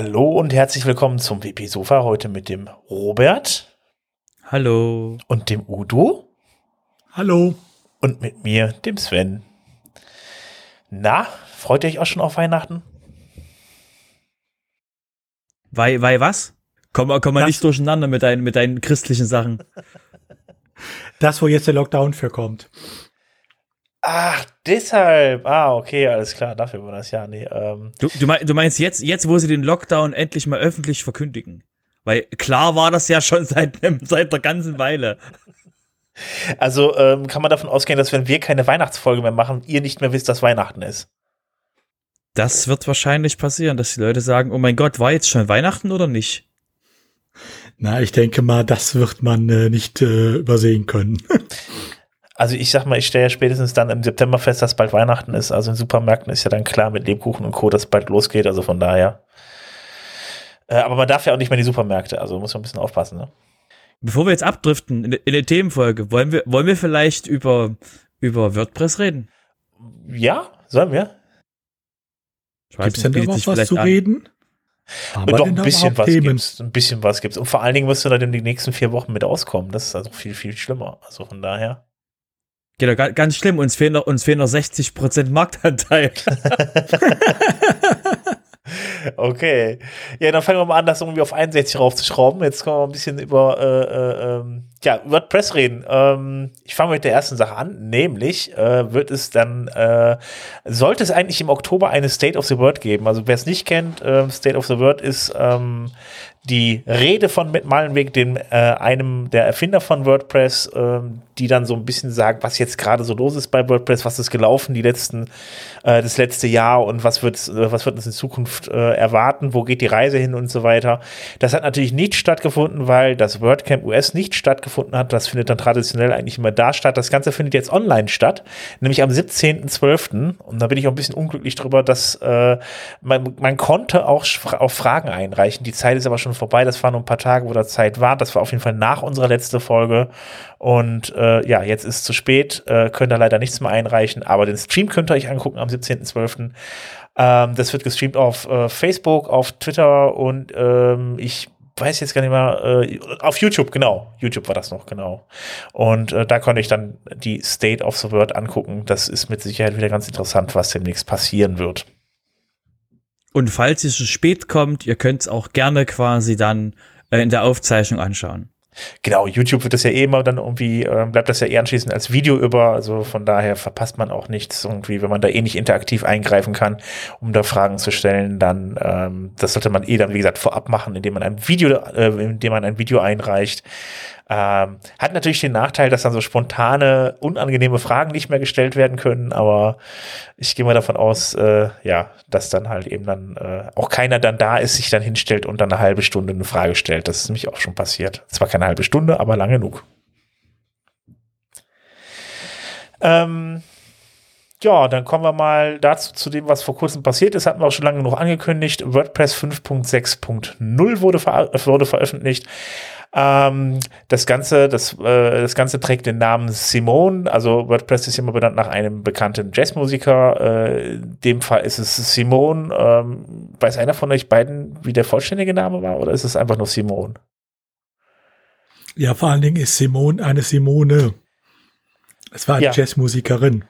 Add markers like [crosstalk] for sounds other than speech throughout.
Hallo und herzlich willkommen zum WP Sofa. Heute mit dem Robert. Hallo. Und dem Udo. Hallo. Und mit mir, dem Sven. Na, freut ihr euch auch schon auf Weihnachten? Weil, weil was? Komm, komm mal das, nicht durcheinander mit deinen, mit deinen christlichen Sachen. Das, wo jetzt der Lockdown für kommt. Ach, deshalb. Ah, okay, alles klar. Dafür war das ja. Nee, ähm. du, du meinst jetzt, jetzt, wo sie den Lockdown endlich mal öffentlich verkündigen? Weil klar war das ja schon [laughs] seit, seit der ganzen Weile. Also ähm, kann man davon ausgehen, dass wenn wir keine Weihnachtsfolge mehr machen, ihr nicht mehr wisst, dass Weihnachten ist. Das wird wahrscheinlich passieren, dass die Leute sagen, oh mein Gott, war jetzt schon Weihnachten oder nicht? Na, ich denke mal, das wird man äh, nicht äh, übersehen können. [laughs] Also ich sag mal, ich stelle ja spätestens dann im September fest, dass bald Weihnachten ist. Also in Supermärkten ist ja dann klar mit Lebkuchen und Co., dass bald losgeht. Also von daher. Äh, aber man darf ja auch nicht mehr in die Supermärkte. Also muss man ein bisschen aufpassen. Ne? Bevor wir jetzt abdriften in, in der Themenfolge, wollen wir, wollen wir vielleicht über, über WordPress reden? Ja, sollen wir? Gibt es denn da noch was zu an. reden? Aber Doch, ein bisschen was gibt's. Ein bisschen was gibt's. Und vor allen Dingen wirst du dann in den nächsten vier Wochen mit auskommen. Das ist also viel, viel schlimmer. Also von daher. Genau, ganz schlimm. Uns fehlen noch, uns fehlen noch 60 Prozent Marktanteil. [laughs] okay. Ja, dann fangen wir mal an, das irgendwie auf 61 raufzuschrauben. Jetzt können wir ein bisschen über äh, äh, ähm, ja, WordPress reden. Ähm, ich fange mit der ersten Sache an, nämlich äh, wird es dann, äh, sollte es eigentlich im Oktober eine State of the Word geben. Also wer es nicht kennt, äh, State of the Word ist ähm, die Rede von Matt Malenweg, dem äh, einem der Erfinder von WordPress, äh, die dann so ein bisschen sagt, was jetzt gerade so los ist bei WordPress, was ist gelaufen die letzten, äh, das letzte Jahr und was wird, äh, was wird uns in Zukunft äh, erwarten, wo geht die Reise hin und so weiter. Das hat natürlich nicht stattgefunden, weil das WordCamp US nicht stattgefunden hat. Das findet dann traditionell eigentlich immer da statt. Das Ganze findet jetzt online statt, nämlich am 17.12. Und da bin ich auch ein bisschen unglücklich drüber, dass äh, man, man konnte auch, auch Fragen einreichen. Die Zeit ist aber schon vorbei. Das waren nur ein paar Tage, wo da Zeit war. Das war auf jeden Fall nach unserer letzten Folge. Und äh, ja, jetzt ist es zu spät. Äh, könnt ihr leider nichts mehr einreichen. Aber den Stream könnt ihr euch angucken am 17.12. Ähm, das wird gestreamt auf äh, Facebook, auf Twitter und ähm, ich weiß jetzt gar nicht mehr, äh, auf YouTube, genau. YouTube war das noch, genau. Und äh, da konnte ich dann die State of the World angucken. Das ist mit Sicherheit wieder ganz interessant, was demnächst passieren wird. Und falls es zu spät kommt, ihr könnt es auch gerne quasi dann äh, in der Aufzeichnung anschauen. Genau, YouTube wird das ja eh immer dann irgendwie, äh, bleibt das ja eher anschließend als Video über, also von daher verpasst man auch nichts irgendwie, wenn man da eh nicht interaktiv eingreifen kann, um da Fragen zu stellen, dann, ähm, das sollte man eh dann, wie gesagt, vorab machen, indem man ein Video, äh, indem man ein Video einreicht. Ähm, hat natürlich den Nachteil, dass dann so spontane, unangenehme Fragen nicht mehr gestellt werden können, aber ich gehe mal davon aus, äh, ja, dass dann halt eben dann äh, auch keiner dann da ist, sich dann hinstellt und dann eine halbe Stunde eine Frage stellt. Das ist nämlich auch schon passiert. Zwar keine halbe Stunde, aber lang genug. Ähm, ja, dann kommen wir mal dazu, zu dem, was vor kurzem passiert ist. Hatten wir auch schon lange genug angekündigt. WordPress 5.6.0 wurde, ver wurde veröffentlicht. Ähm, das Ganze, das, äh, das Ganze trägt den Namen Simone. Also WordPress ist immer benannt nach einem bekannten Jazzmusiker. Äh, in dem Fall ist es Simone. Ähm, weiß einer von euch beiden, wie der vollständige Name war, oder ist es einfach nur Simone? Ja, vor allen Dingen ist Simone eine Simone. Es war eine ja. Jazzmusikerin.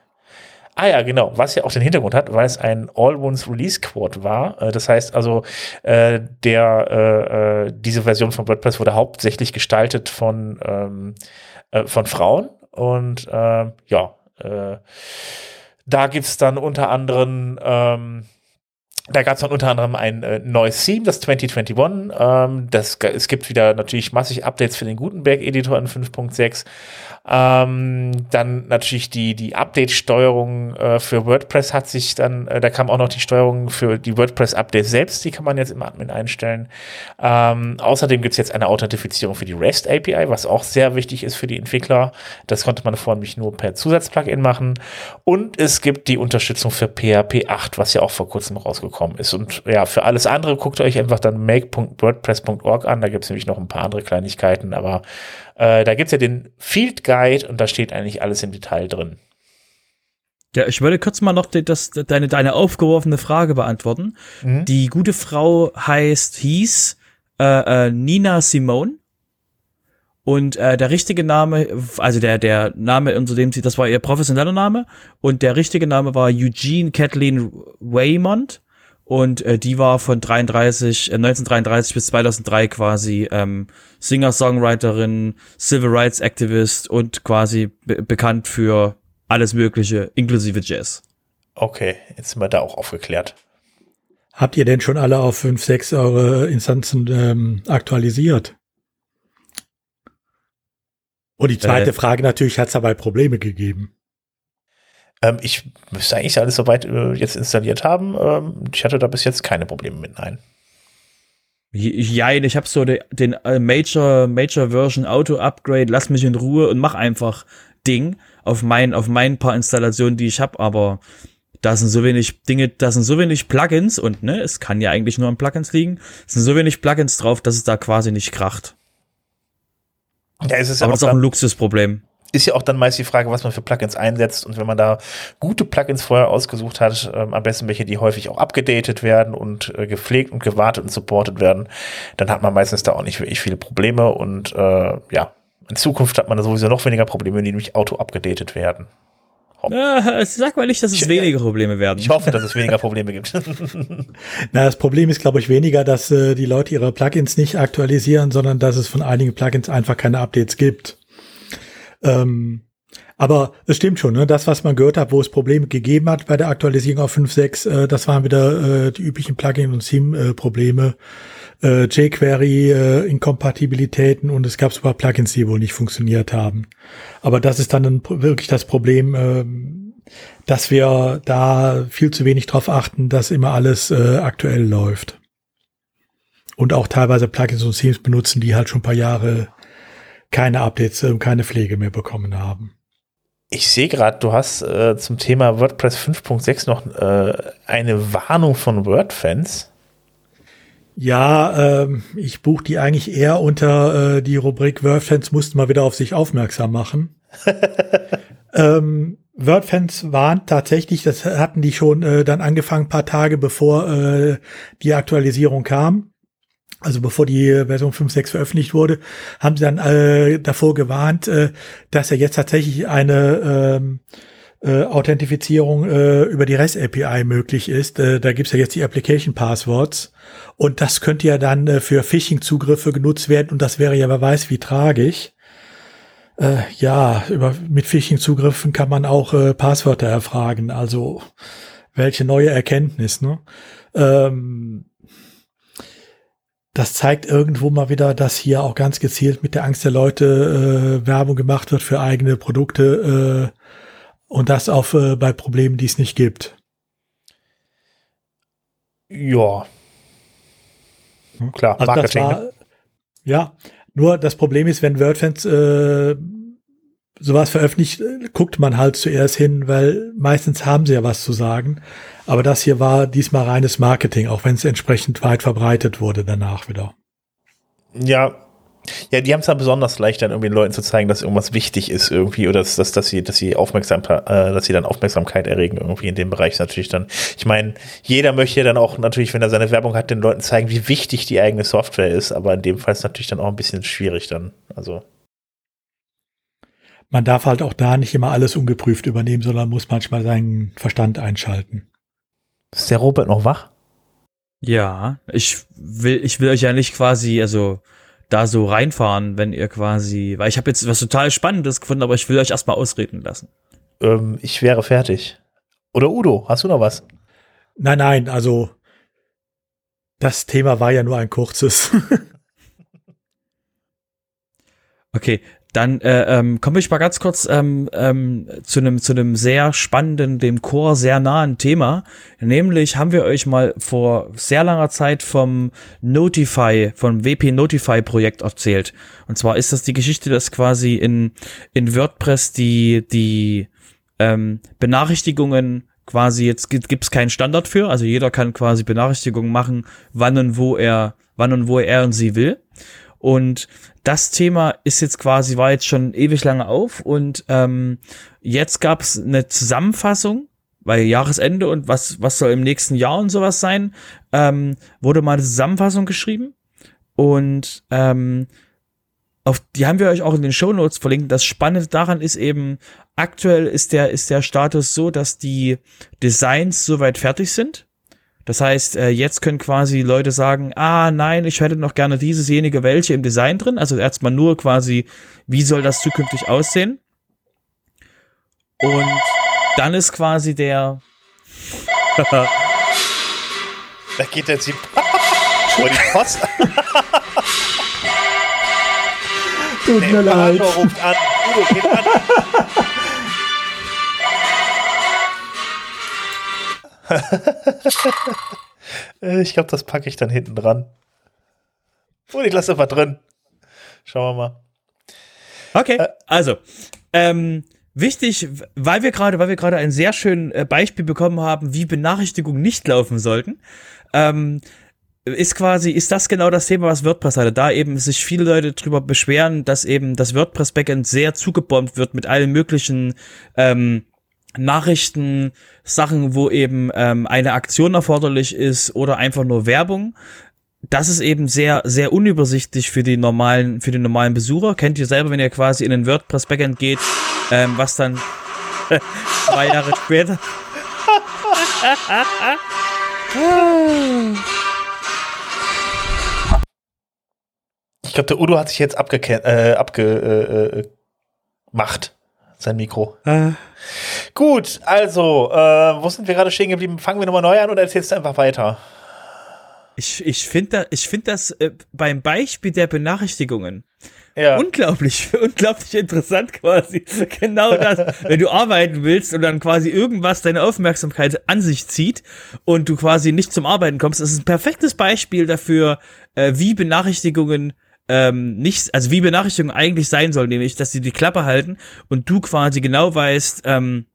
Ah ja, genau, was ja auch den Hintergrund hat, weil es ein All-Ones Release Quad war. Äh, das heißt also, äh, der, äh, äh, diese Version von WordPress wurde hauptsächlich gestaltet von, ähm, äh, von Frauen. Und äh, ja, äh, da gibt's dann unter anderem ähm, da gab es dann unter anderem ein äh, neues Theme, das 2021. Ähm, das, es gibt wieder natürlich massig Updates für den Gutenberg-Editor in 5.6. Ähm, dann natürlich die, die Update-Steuerung äh, für WordPress hat sich dann, äh, da kam auch noch die Steuerung für die WordPress-Updates selbst, die kann man jetzt im Admin einstellen. Ähm, außerdem gibt es jetzt eine Authentifizierung für die REST API, was auch sehr wichtig ist für die Entwickler. Das konnte man vorher nämlich nur per Zusatzplugin machen. Und es gibt die Unterstützung für PHP 8, was ja auch vor kurzem rausgekommen ist. Und ja, für alles andere guckt euch einfach dann make.wordpress.org an. Da gibt es nämlich noch ein paar andere Kleinigkeiten, aber äh, da gibt's ja den Field Guide und da steht eigentlich alles im Detail drin. Ja, ich würde kurz mal noch die, das, deine, deine aufgeworfene Frage beantworten. Mhm. Die gute Frau heißt, hieß äh, äh, Nina Simone. Und äh, der richtige Name, also der, der Name, unter dem sie, das war ihr professioneller Name. Und der richtige Name war Eugene Kathleen Waymont. Und äh, die war von 33, äh, 1933 bis 2003 quasi ähm, Singer-Songwriterin, Civil Rights Activist und quasi be bekannt für alles Mögliche, inklusive Jazz. Okay, jetzt sind wir da auch aufgeklärt. Habt ihr denn schon alle auf 5, 6 eure Instanzen ähm, aktualisiert? Und die zweite äh, Frage natürlich, hat es dabei Probleme gegeben? Ähm, ich müsste eigentlich alles soweit äh, jetzt installiert haben. Ähm, ich hatte da bis jetzt keine Probleme mit, nein. Ja, ich habe so de, den äh, Major, Major Version Auto Upgrade, lass mich in Ruhe und mach einfach Ding auf mein, auf mein paar Installationen, die ich habe, aber da sind so wenig Dinge, da sind so wenig Plugins und ne, es kann ja eigentlich nur an Plugins liegen. Es sind so wenig Plugins drauf, dass es da quasi nicht kracht. Ja, es ist aber das ist auch ein Luxusproblem ist ja auch dann meist die Frage, was man für Plugins einsetzt. Und wenn man da gute Plugins vorher ausgesucht hat, ähm, am besten welche, die häufig auch abgedatet werden und äh, gepflegt und gewartet und supportet werden, dann hat man meistens da auch nicht wirklich viele Probleme. Und äh, ja, in Zukunft hat man da sowieso noch weniger Probleme, die nämlich auto abgedatet werden. Ja, sag mal nicht, dass es ich, weniger Probleme werden. Ich hoffe, dass es weniger Probleme gibt. [laughs] Na, das Problem ist, glaube ich, weniger, dass äh, die Leute ihre Plugins nicht aktualisieren, sondern dass es von einigen Plugins einfach keine Updates gibt. Ähm, aber es stimmt schon, ne? das, was man gehört hat, wo es Probleme gegeben hat bei der Aktualisierung auf 5.6, äh, das waren wieder äh, die üblichen Plugin- und Theme-Probleme. Äh, jQuery-Inkompatibilitäten äh, und es gab sogar Plugins, die wohl nicht funktioniert haben. Aber das ist dann ein, wirklich das Problem, äh, dass wir da viel zu wenig drauf achten, dass immer alles äh, aktuell läuft. Und auch teilweise Plugins und Themes benutzen, die halt schon ein paar Jahre keine Updates, äh, keine Pflege mehr bekommen haben. Ich sehe gerade, du hast äh, zum Thema WordPress 5.6 noch äh, eine Warnung von WordFans. Ja, ähm, ich buche die eigentlich eher unter äh, die Rubrik WordFans mussten mal wieder auf sich aufmerksam machen. [laughs] ähm, WordFans waren tatsächlich, das hatten die schon äh, dann angefangen, paar Tage bevor äh, die Aktualisierung kam also bevor die Version 5.6 veröffentlicht wurde, haben sie dann äh, davor gewarnt, äh, dass ja jetzt tatsächlich eine ähm, äh, Authentifizierung äh, über die REST-API möglich ist. Äh, da gibt's ja jetzt die Application Passwords und das könnte ja dann äh, für Phishing-Zugriffe genutzt werden und das wäre ja wer weiß wie tragisch. Äh, ja, über, mit Phishing-Zugriffen kann man auch äh, Passwörter erfragen. Also welche neue Erkenntnis, ne? Ähm, das zeigt irgendwo mal wieder, dass hier auch ganz gezielt mit der Angst der Leute äh, Werbung gemacht wird für eigene Produkte äh, und das auch äh, bei Problemen, die es nicht gibt. Ja. Hm, klar, also Marketing. War, ne? ja, nur das Problem ist, wenn WordFans äh, sowas veröffentlicht, guckt man halt zuerst hin, weil meistens haben sie ja was zu sagen. Aber das hier war diesmal reines Marketing, auch wenn es entsprechend weit verbreitet wurde danach wieder. Ja, ja, die haben es ja besonders leicht, dann irgendwie den Leuten zu zeigen, dass irgendwas wichtig ist irgendwie oder dass, dass, dass sie, dass sie Aufmerksamkeit, äh, dass sie dann Aufmerksamkeit erregen irgendwie in dem Bereich natürlich dann. Ich meine, jeder möchte dann auch natürlich, wenn er seine Werbung hat, den Leuten zeigen, wie wichtig die eigene Software ist, aber in dem Fall ist natürlich dann auch ein bisschen schwierig dann. Also. Man darf halt auch da nicht immer alles ungeprüft übernehmen, sondern muss manchmal seinen Verstand einschalten. Ist der Robert noch wach? Ja, ich will, ich will euch ja nicht quasi, also da so reinfahren, wenn ihr quasi, weil ich habe jetzt was total Spannendes gefunden, aber ich will euch erstmal ausreden lassen. Ähm, ich wäre fertig. Oder Udo, hast du noch was? Nein, nein, also das Thema war ja nur ein kurzes. [laughs] okay, dann äh, ähm, komme ich mal ganz kurz ähm, ähm, zu einem zu einem sehr spannenden, dem Chor sehr nahen Thema. Nämlich haben wir euch mal vor sehr langer Zeit vom Notify, vom WP Notify Projekt erzählt. Und zwar ist das die Geschichte, dass quasi in in WordPress die die ähm, Benachrichtigungen quasi jetzt gibt es keinen Standard für, also jeder kann quasi Benachrichtigungen machen, wann und wo er wann und wo er und sie will. Und das Thema ist jetzt quasi, war jetzt schon ewig lange auf und ähm, jetzt gab es eine Zusammenfassung, weil Jahresende und was, was soll im nächsten Jahr und sowas sein, ähm, wurde mal eine Zusammenfassung geschrieben. Und ähm, auf die haben wir euch auch in den Show Notes verlinkt. Das Spannende daran ist eben, aktuell ist der, ist der Status so, dass die Designs soweit fertig sind. Das heißt, äh, jetzt können quasi Leute sagen, ah nein, ich hätte noch gerne dieses, jenige, welche im Design drin. Also erstmal nur quasi, wie soll das zukünftig aussehen? Und dann ist quasi der. [laughs] da geht jetzt die, oh, die Post. Tut mir leid. ruft an. Udo, geht an. [laughs] ich glaube, das packe ich dann hinten dran. Oh, ich lasse einfach drin. Schauen wir mal. Okay, äh, also, ähm, wichtig, weil wir gerade, weil wir gerade ein sehr schönes äh, Beispiel bekommen haben, wie Benachrichtigungen nicht laufen sollten. Ähm, ist quasi, ist das genau das Thema, was WordPress hatte. Da eben sich viele Leute drüber beschweren, dass eben das WordPress-Backend sehr zugebombt wird mit allen möglichen ähm, Nachrichten, Sachen, wo eben ähm, eine Aktion erforderlich ist oder einfach nur Werbung. Das ist eben sehr, sehr unübersichtlich für die normalen, für den normalen Besucher. Kennt ihr selber, wenn ihr quasi in ein WordPress-Backend geht, ähm, was dann [laughs] zwei Jahre später. Ich glaube, der Udo hat sich jetzt abgemacht, äh, abge, äh, sein Mikro. Äh. Gut, also, äh, wo sind wir gerade stehen geblieben? Fangen wir nochmal neu an oder erzählst du einfach weiter? Ich, ich finde da, ich find das äh, beim Beispiel der Benachrichtigungen ja. unglaublich, [laughs] unglaublich interessant quasi. Genau das, wenn du arbeiten willst und dann quasi irgendwas deine Aufmerksamkeit an sich zieht und du quasi nicht zum Arbeiten kommst. Das ist ein perfektes Beispiel dafür, äh, wie Benachrichtigungen ähm, nicht, also wie Benachrichtigungen eigentlich sein sollen, nämlich, dass sie die Klappe halten und du quasi genau weißt, ähm,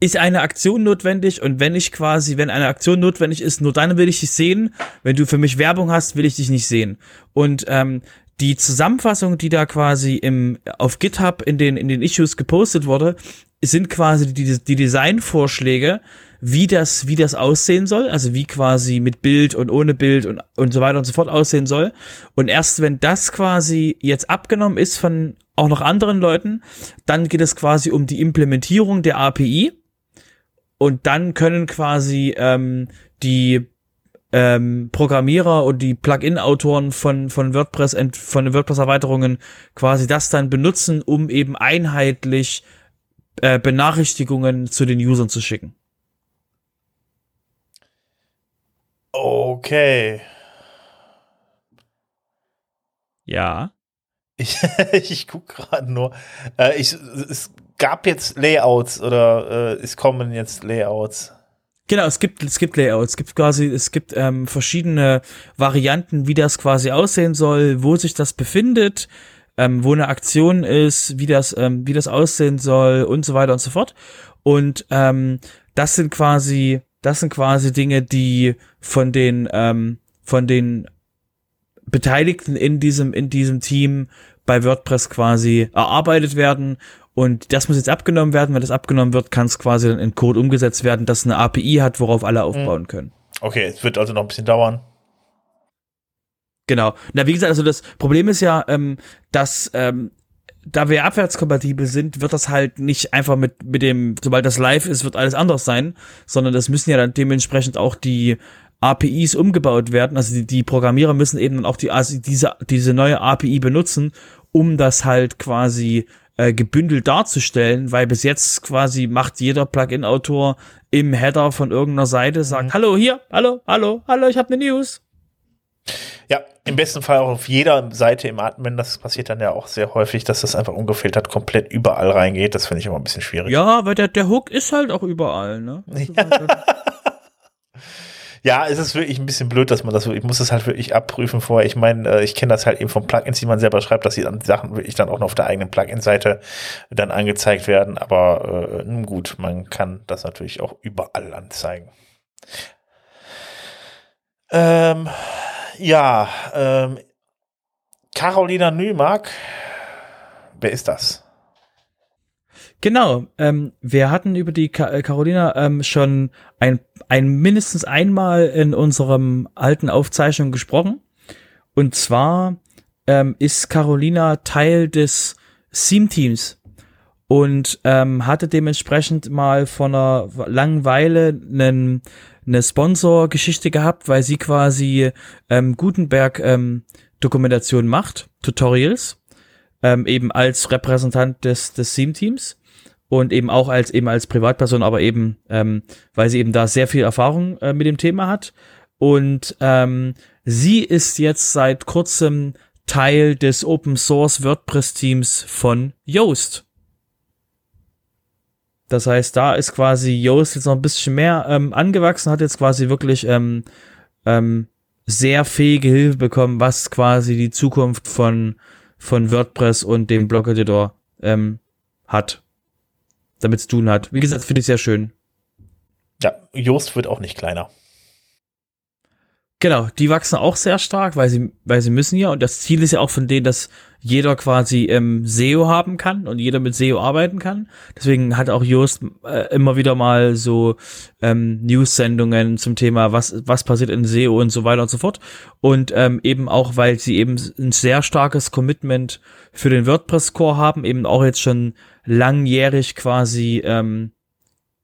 ist eine Aktion notwendig und wenn ich quasi, wenn eine Aktion notwendig ist, nur dann will ich dich sehen. Wenn du für mich Werbung hast, will ich dich nicht sehen. Und ähm, die Zusammenfassung, die da quasi im auf GitHub in den in den Issues gepostet wurde, sind quasi die, die Designvorschläge, wie das, wie das aussehen soll, also wie quasi mit Bild und ohne Bild und, und so weiter und so fort aussehen soll. Und erst wenn das quasi jetzt abgenommen ist von auch noch anderen Leuten, dann geht es quasi um die Implementierung der API. Und dann können quasi ähm, die ähm, Programmierer und die Plugin-Autoren von, von WordPress, von den WordPress-Erweiterungen quasi das dann benutzen, um eben einheitlich äh, Benachrichtigungen zu den Usern zu schicken. Okay. Ja. Ich, [laughs] ich gucke gerade nur. Äh, ich, es gab jetzt Layouts oder äh, es kommen jetzt Layouts. Genau, es gibt, es gibt Layouts, es gibt quasi, es gibt ähm, verschiedene Varianten, wie das quasi aussehen soll, wo sich das befindet, ähm, wo eine Aktion ist, wie das, ähm, wie das aussehen soll und so weiter und so fort. Und ähm, das sind quasi das sind quasi Dinge, die von den, ähm, von den Beteiligten in diesem, in diesem Team bei WordPress quasi erarbeitet werden. Und das muss jetzt abgenommen werden. Wenn das abgenommen wird, kann es quasi dann in Code umgesetzt werden, das eine API hat, worauf alle aufbauen mhm. können. Okay, es wird also noch ein bisschen dauern. Genau. Na, wie gesagt, also das Problem ist ja, ähm, dass ähm, da wir abwärtskompatibel sind, wird das halt nicht einfach mit, mit dem, sobald das live ist, wird alles anders sein, sondern das müssen ja dann dementsprechend auch die APIs umgebaut werden. Also die, die Programmierer müssen eben auch die, also diese, diese neue API benutzen, um das halt quasi äh, gebündelt darzustellen, weil bis jetzt quasi macht jeder Plugin-Autor im Header von irgendeiner Seite, sagt, mhm. hallo hier, hallo, hallo, hallo, ich habe eine News. Ja, im besten Fall auch auf jeder Seite im Admin. Das passiert dann ja auch sehr häufig, dass das einfach ungefiltert komplett überall reingeht. Das finde ich immer ein bisschen schwierig. Ja, weil der, der Hook ist halt auch überall, ne? Ja. [laughs] ja, es ist wirklich ein bisschen blöd, dass man das, ich muss das halt wirklich abprüfen vorher. Ich meine, äh, ich kenne das halt eben von Plugins, die man selber schreibt, dass die dann Sachen wirklich dann auch noch auf der eigenen Plugin-Seite dann angezeigt werden. Aber äh, gut, man kann das natürlich auch überall anzeigen. Ähm, ja, ähm, Carolina Nümark. Wer ist das? Genau, ähm, wir hatten über die Ka äh, Carolina ähm, schon ein, ein mindestens einmal in unserem alten Aufzeichnung gesprochen. Und zwar ähm, ist Carolina Teil des Theme-Teams und ähm, hatte dementsprechend mal vor einer langen Weile einen, eine Sponsor-Geschichte gehabt, weil sie quasi ähm, Gutenberg ähm, Dokumentation macht, Tutorials, ähm, eben als Repräsentant des, des Theme-Teams und eben auch als eben als Privatperson, aber eben, ähm, weil sie eben da sehr viel Erfahrung äh, mit dem Thema hat. Und ähm, sie ist jetzt seit kurzem Teil des Open Source WordPress Teams von Yoast. Das heißt, da ist quasi Yoast jetzt noch ein bisschen mehr ähm, angewachsen, hat jetzt quasi wirklich ähm, ähm, sehr fähige Hilfe bekommen, was quasi die Zukunft von, von WordPress und dem Blog-Editor ähm, hat. Damit zu tun hat. Wie gesagt, finde ich sehr schön. Ja, Yoast wird auch nicht kleiner. Genau, die wachsen auch sehr stark, weil sie, weil sie müssen ja. Und das Ziel ist ja auch von denen, dass jeder quasi ähm, SEO haben kann und jeder mit SEO arbeiten kann. Deswegen hat auch Just äh, immer wieder mal so ähm, News-Sendungen zum Thema, was, was passiert in SEO und so weiter und so fort. Und ähm, eben auch, weil sie eben ein sehr starkes Commitment für den WordPress-Core haben, eben auch jetzt schon langjährig quasi ähm,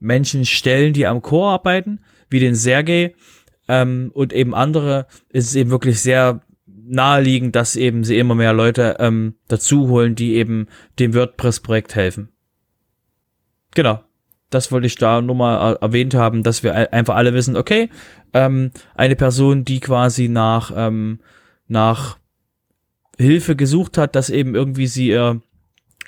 Menschen stellen, die am Core arbeiten, wie den Sergey ähm, und eben andere ist es eben wirklich sehr naheliegend, dass eben sie immer mehr Leute ähm, dazu holen, die eben dem WordPress-Projekt helfen. Genau. Das wollte ich da nur mal erwähnt haben, dass wir einfach alle wissen, okay, ähm, eine Person, die quasi nach, ähm, nach Hilfe gesucht hat, dass eben irgendwie sie ihr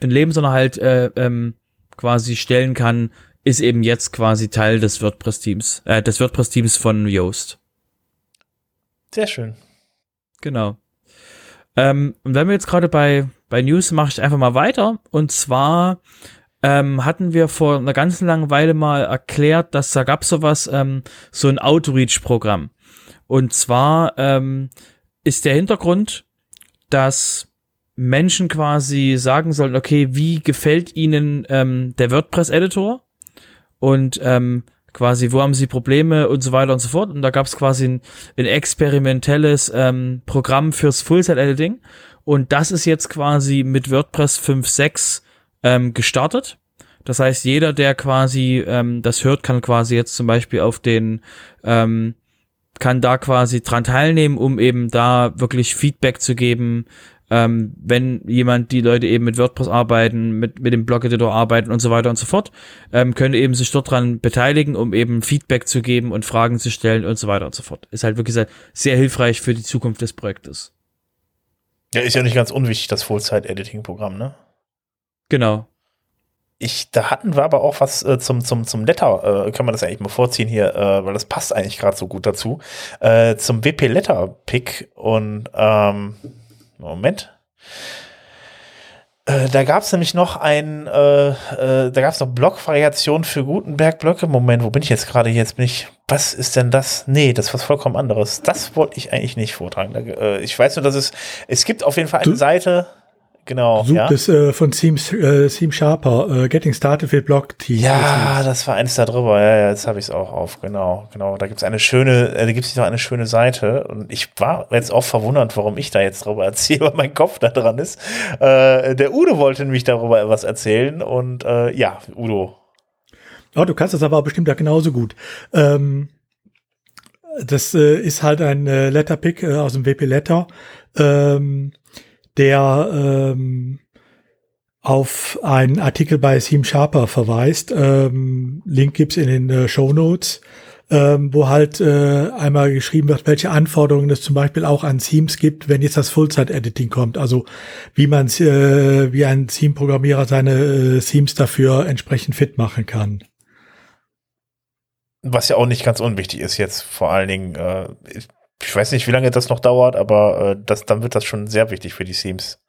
äh, Lebensunterhalt äh, ähm, quasi stellen kann, ist eben jetzt quasi Teil des WordPress-Teams, äh, des WordPress-Teams von Yoast. Sehr schön. Genau. Ähm, und wenn wir jetzt gerade bei, bei News, mache ich einfach mal weiter. Und zwar ähm, hatten wir vor einer ganzen langen Weile mal erklärt, dass da gab sowas, ähm, so ein Outreach-Programm. Und zwar ähm, ist der Hintergrund, dass Menschen quasi sagen sollen, okay, wie gefällt ihnen ähm, der WordPress-Editor? Und ähm, quasi, wo haben sie Probleme und so weiter und so fort. Und da gab es quasi ein, ein experimentelles ähm, Programm fürs Full-Set-Editing. Und das ist jetzt quasi mit WordPress 5.6 ähm, gestartet. Das heißt, jeder, der quasi ähm, das hört, kann quasi jetzt zum Beispiel auf den, ähm, kann da quasi dran teilnehmen, um eben da wirklich Feedback zu geben, ähm, wenn jemand, die Leute eben mit WordPress arbeiten, mit, mit dem Blog-Editor arbeiten und so weiter und so fort, ähm, können eben sich dort dran beteiligen, um eben Feedback zu geben und Fragen zu stellen und so weiter und so fort. Ist halt wirklich sehr, sehr hilfreich für die Zukunft des Projektes. Ja, ist ja nicht ganz unwichtig, das Full-Site-Editing-Programm, ne? Genau. Ich, da hatten wir aber auch was äh, zum, zum, zum Letter, äh, kann man das eigentlich mal vorziehen hier, äh, weil das passt eigentlich gerade so gut dazu, äh, zum WP Letter Pick und ähm, Moment. Äh, da gab es nämlich noch ein, äh, äh, da gab es noch Blockvariationen für Gutenberg-Blöcke. Moment, wo bin ich jetzt gerade? Jetzt bin ich, was ist denn das? Nee, das ist was vollkommen anderes. Das wollte ich eigentlich nicht vortragen. Da, äh, ich weiß nur, dass es, es gibt auf jeden Fall eine du, Seite, Genau. Sucht ja. es äh, von Theme, äh, Theme Sharper, äh, Getting Started with Block Team. Ja, das war eins da drüber. Ja, ja jetzt habe ich es auch auf. Genau, genau. Da gibt es eine schöne, äh, da gibt es noch eine schöne Seite. Und ich war jetzt auch verwundert, warum ich da jetzt drüber erzähle, [laughs] weil mein Kopf da dran ist. Äh, der Udo wollte nämlich darüber etwas erzählen. Und äh, ja, Udo. Oh, du kannst das aber bestimmt ja genauso gut. Ähm, das äh, ist halt ein äh, Letterpick äh, aus dem WP Letter. Ähm, der ähm, auf einen Artikel bei Seam Sharper verweist. Ähm, Link gibt's in den äh, Show Notes, ähm, wo halt äh, einmal geschrieben wird, welche Anforderungen es zum Beispiel auch an Themes gibt, wenn jetzt das Full-Site-Editing kommt. Also wie man äh, wie ein Theme-Programmierer seine äh, Themes dafür entsprechend fit machen kann. Was ja auch nicht ganz unwichtig ist jetzt vor allen Dingen. Äh, ich weiß nicht, wie lange das noch dauert, aber äh, das, dann wird das schon sehr wichtig für die Themes.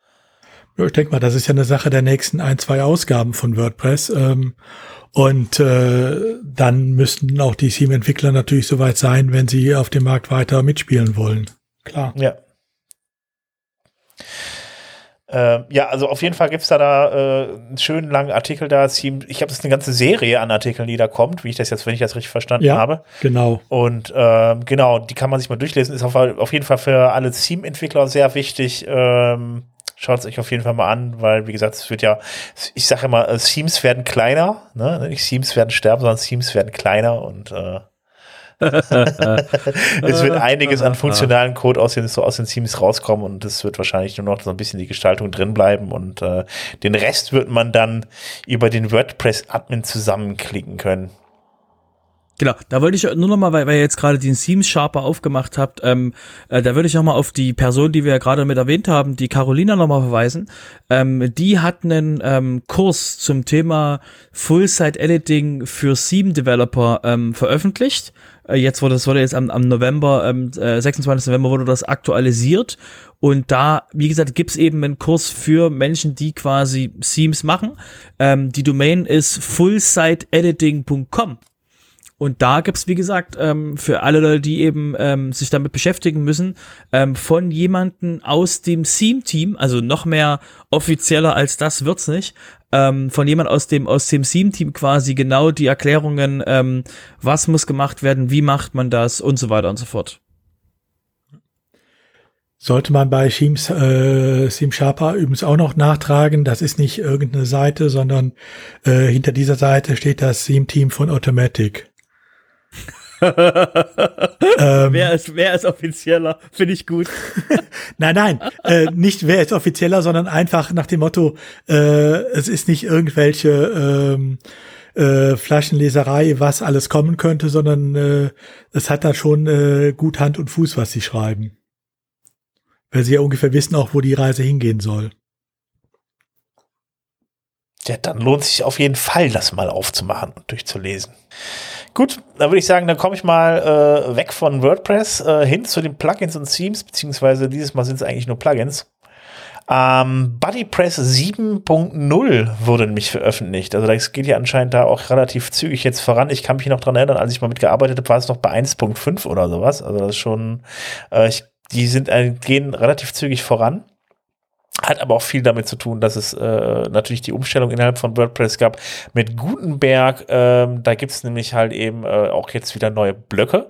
Ja, ich denke mal, das ist ja eine Sache der nächsten ein, zwei Ausgaben von WordPress. Ähm, und äh, dann müssten auch die Theme-Entwickler natürlich soweit sein, wenn sie auf dem Markt weiter mitspielen wollen. Klar. Ja. Äh, ja, also auf jeden Fall gibt es da, da äh, einen schönen langen Artikel da. Ich glaube, das eine ganze Serie an Artikeln, die da kommt, wie ich das jetzt, wenn ich das richtig verstanden ja, habe. Genau. Und äh, genau, die kann man sich mal durchlesen. Ist auf, auf jeden Fall für alle Team-Entwickler sehr wichtig. Ähm, Schaut es euch auf jeden Fall mal an, weil, wie gesagt, es wird ja, ich sage immer, äh, Teams werden kleiner, ne? Nicht Teams werden sterben, sondern Teams werden kleiner und äh, [laughs] es wird einiges an funktionalen [laughs] Code aus den, so aus den Teams rauskommen und es wird wahrscheinlich nur noch so ein bisschen die Gestaltung drin bleiben und äh, den Rest wird man dann über den WordPress-Admin zusammenklicken können. Genau, da wollte ich nur noch mal, weil, weil ihr jetzt gerade den Seams Sharper aufgemacht habt, ähm, äh, da würde ich noch mal auf die Person, die wir ja gerade mit erwähnt haben, die Carolina noch mal verweisen. Ähm, die hat einen ähm, Kurs zum Thema Full-Site-Editing für Seam-Developer ähm, veröffentlicht. Äh, jetzt wurde das wurde jetzt am, am November, ähm, äh, 26. November wurde das aktualisiert und da, wie gesagt, gibt's eben einen Kurs für Menschen, die quasi Seams machen. Ähm, die Domain ist fullsiteediting.com. Und da gibt's wie gesagt, ähm, für alle Leute, die eben ähm, sich damit beschäftigen müssen, ähm, von jemanden aus dem Theme-Team, also noch mehr offizieller als das wird's nicht, ähm, von jemand aus dem aus dem Theme-Team quasi genau die Erklärungen, ähm, was muss gemacht werden, wie macht man das und so weiter und so fort. Sollte man bei Teams, äh, Team Sharper übrigens auch noch nachtragen, das ist nicht irgendeine Seite, sondern äh, hinter dieser Seite steht das Theme-Team von Automatic ähm, wer, ist, wer ist offizieller? Finde ich gut. [laughs] nein, nein, äh, nicht wer ist offizieller, sondern einfach nach dem Motto, äh, es ist nicht irgendwelche ähm, äh, Flaschenleserei, was alles kommen könnte, sondern äh, es hat da schon äh, gut Hand und Fuß, was sie schreiben. Weil sie ja ungefähr wissen auch, wo die Reise hingehen soll. Ja, dann lohnt sich auf jeden Fall, das mal aufzumachen und durchzulesen. Gut, dann würde ich sagen, dann komme ich mal äh, weg von WordPress äh, hin zu den Plugins und Themes, beziehungsweise dieses Mal sind es eigentlich nur Plugins. Ähm, BuddyPress 7.0 wurde nämlich veröffentlicht. Also das geht ja anscheinend da auch relativ zügig jetzt voran. Ich kann mich noch dran erinnern, als ich mal mitgearbeitet habe, war es noch bei 1.5 oder sowas. Also das ist schon, äh, ich, die sind, äh, gehen relativ zügig voran. Hat aber auch viel damit zu tun, dass es äh, natürlich die Umstellung innerhalb von WordPress gab mit Gutenberg. Ähm, da gibt es nämlich halt eben äh, auch jetzt wieder neue Blöcke.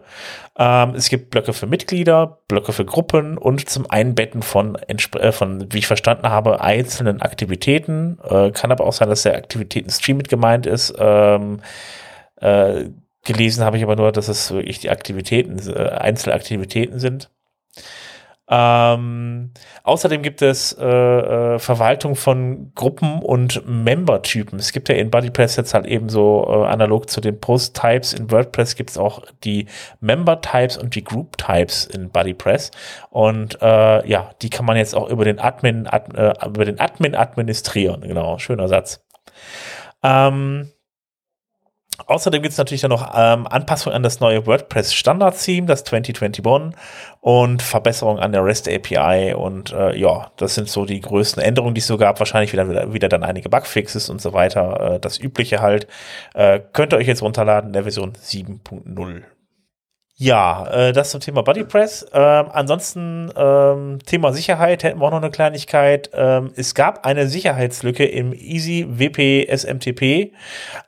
Ähm, es gibt Blöcke für Mitglieder, Blöcke für Gruppen und zum Einbetten von, äh, von wie ich verstanden habe, einzelnen Aktivitäten. Äh, kann aber auch sein, dass der Aktivitäten-Stream mit gemeint ist. Ähm, äh, gelesen habe ich aber nur, dass es wirklich die Aktivitäten, äh, Einzelaktivitäten sind. Ähm, außerdem gibt es äh, äh, Verwaltung von Gruppen und Member-Typen. Es gibt ja in BuddyPress jetzt halt eben so äh, analog zu den Post-Types in WordPress gibt es auch die Member-Types und die Group-Types in BuddyPress. Und äh, ja, die kann man jetzt auch über den Admin, ad, äh, über den Admin administrieren. Genau, schöner Satz. Ähm, Außerdem gibt es natürlich dann noch ähm, Anpassungen an das neue WordPress Standard Theme, das 2021 und Verbesserungen an der REST API und äh, ja, das sind so die größten Änderungen, die es so gab. Wahrscheinlich wieder, wieder, wieder dann einige Bugfixes und so weiter. Äh, das übliche halt. Äh, könnt ihr euch jetzt runterladen in der Version 7.0. Ja, äh, das zum Thema BuddyPress. Ähm, ansonsten ähm, Thema Sicherheit hätten wir auch noch eine Kleinigkeit. Ähm, es gab eine Sicherheitslücke im Easy WP SMTP.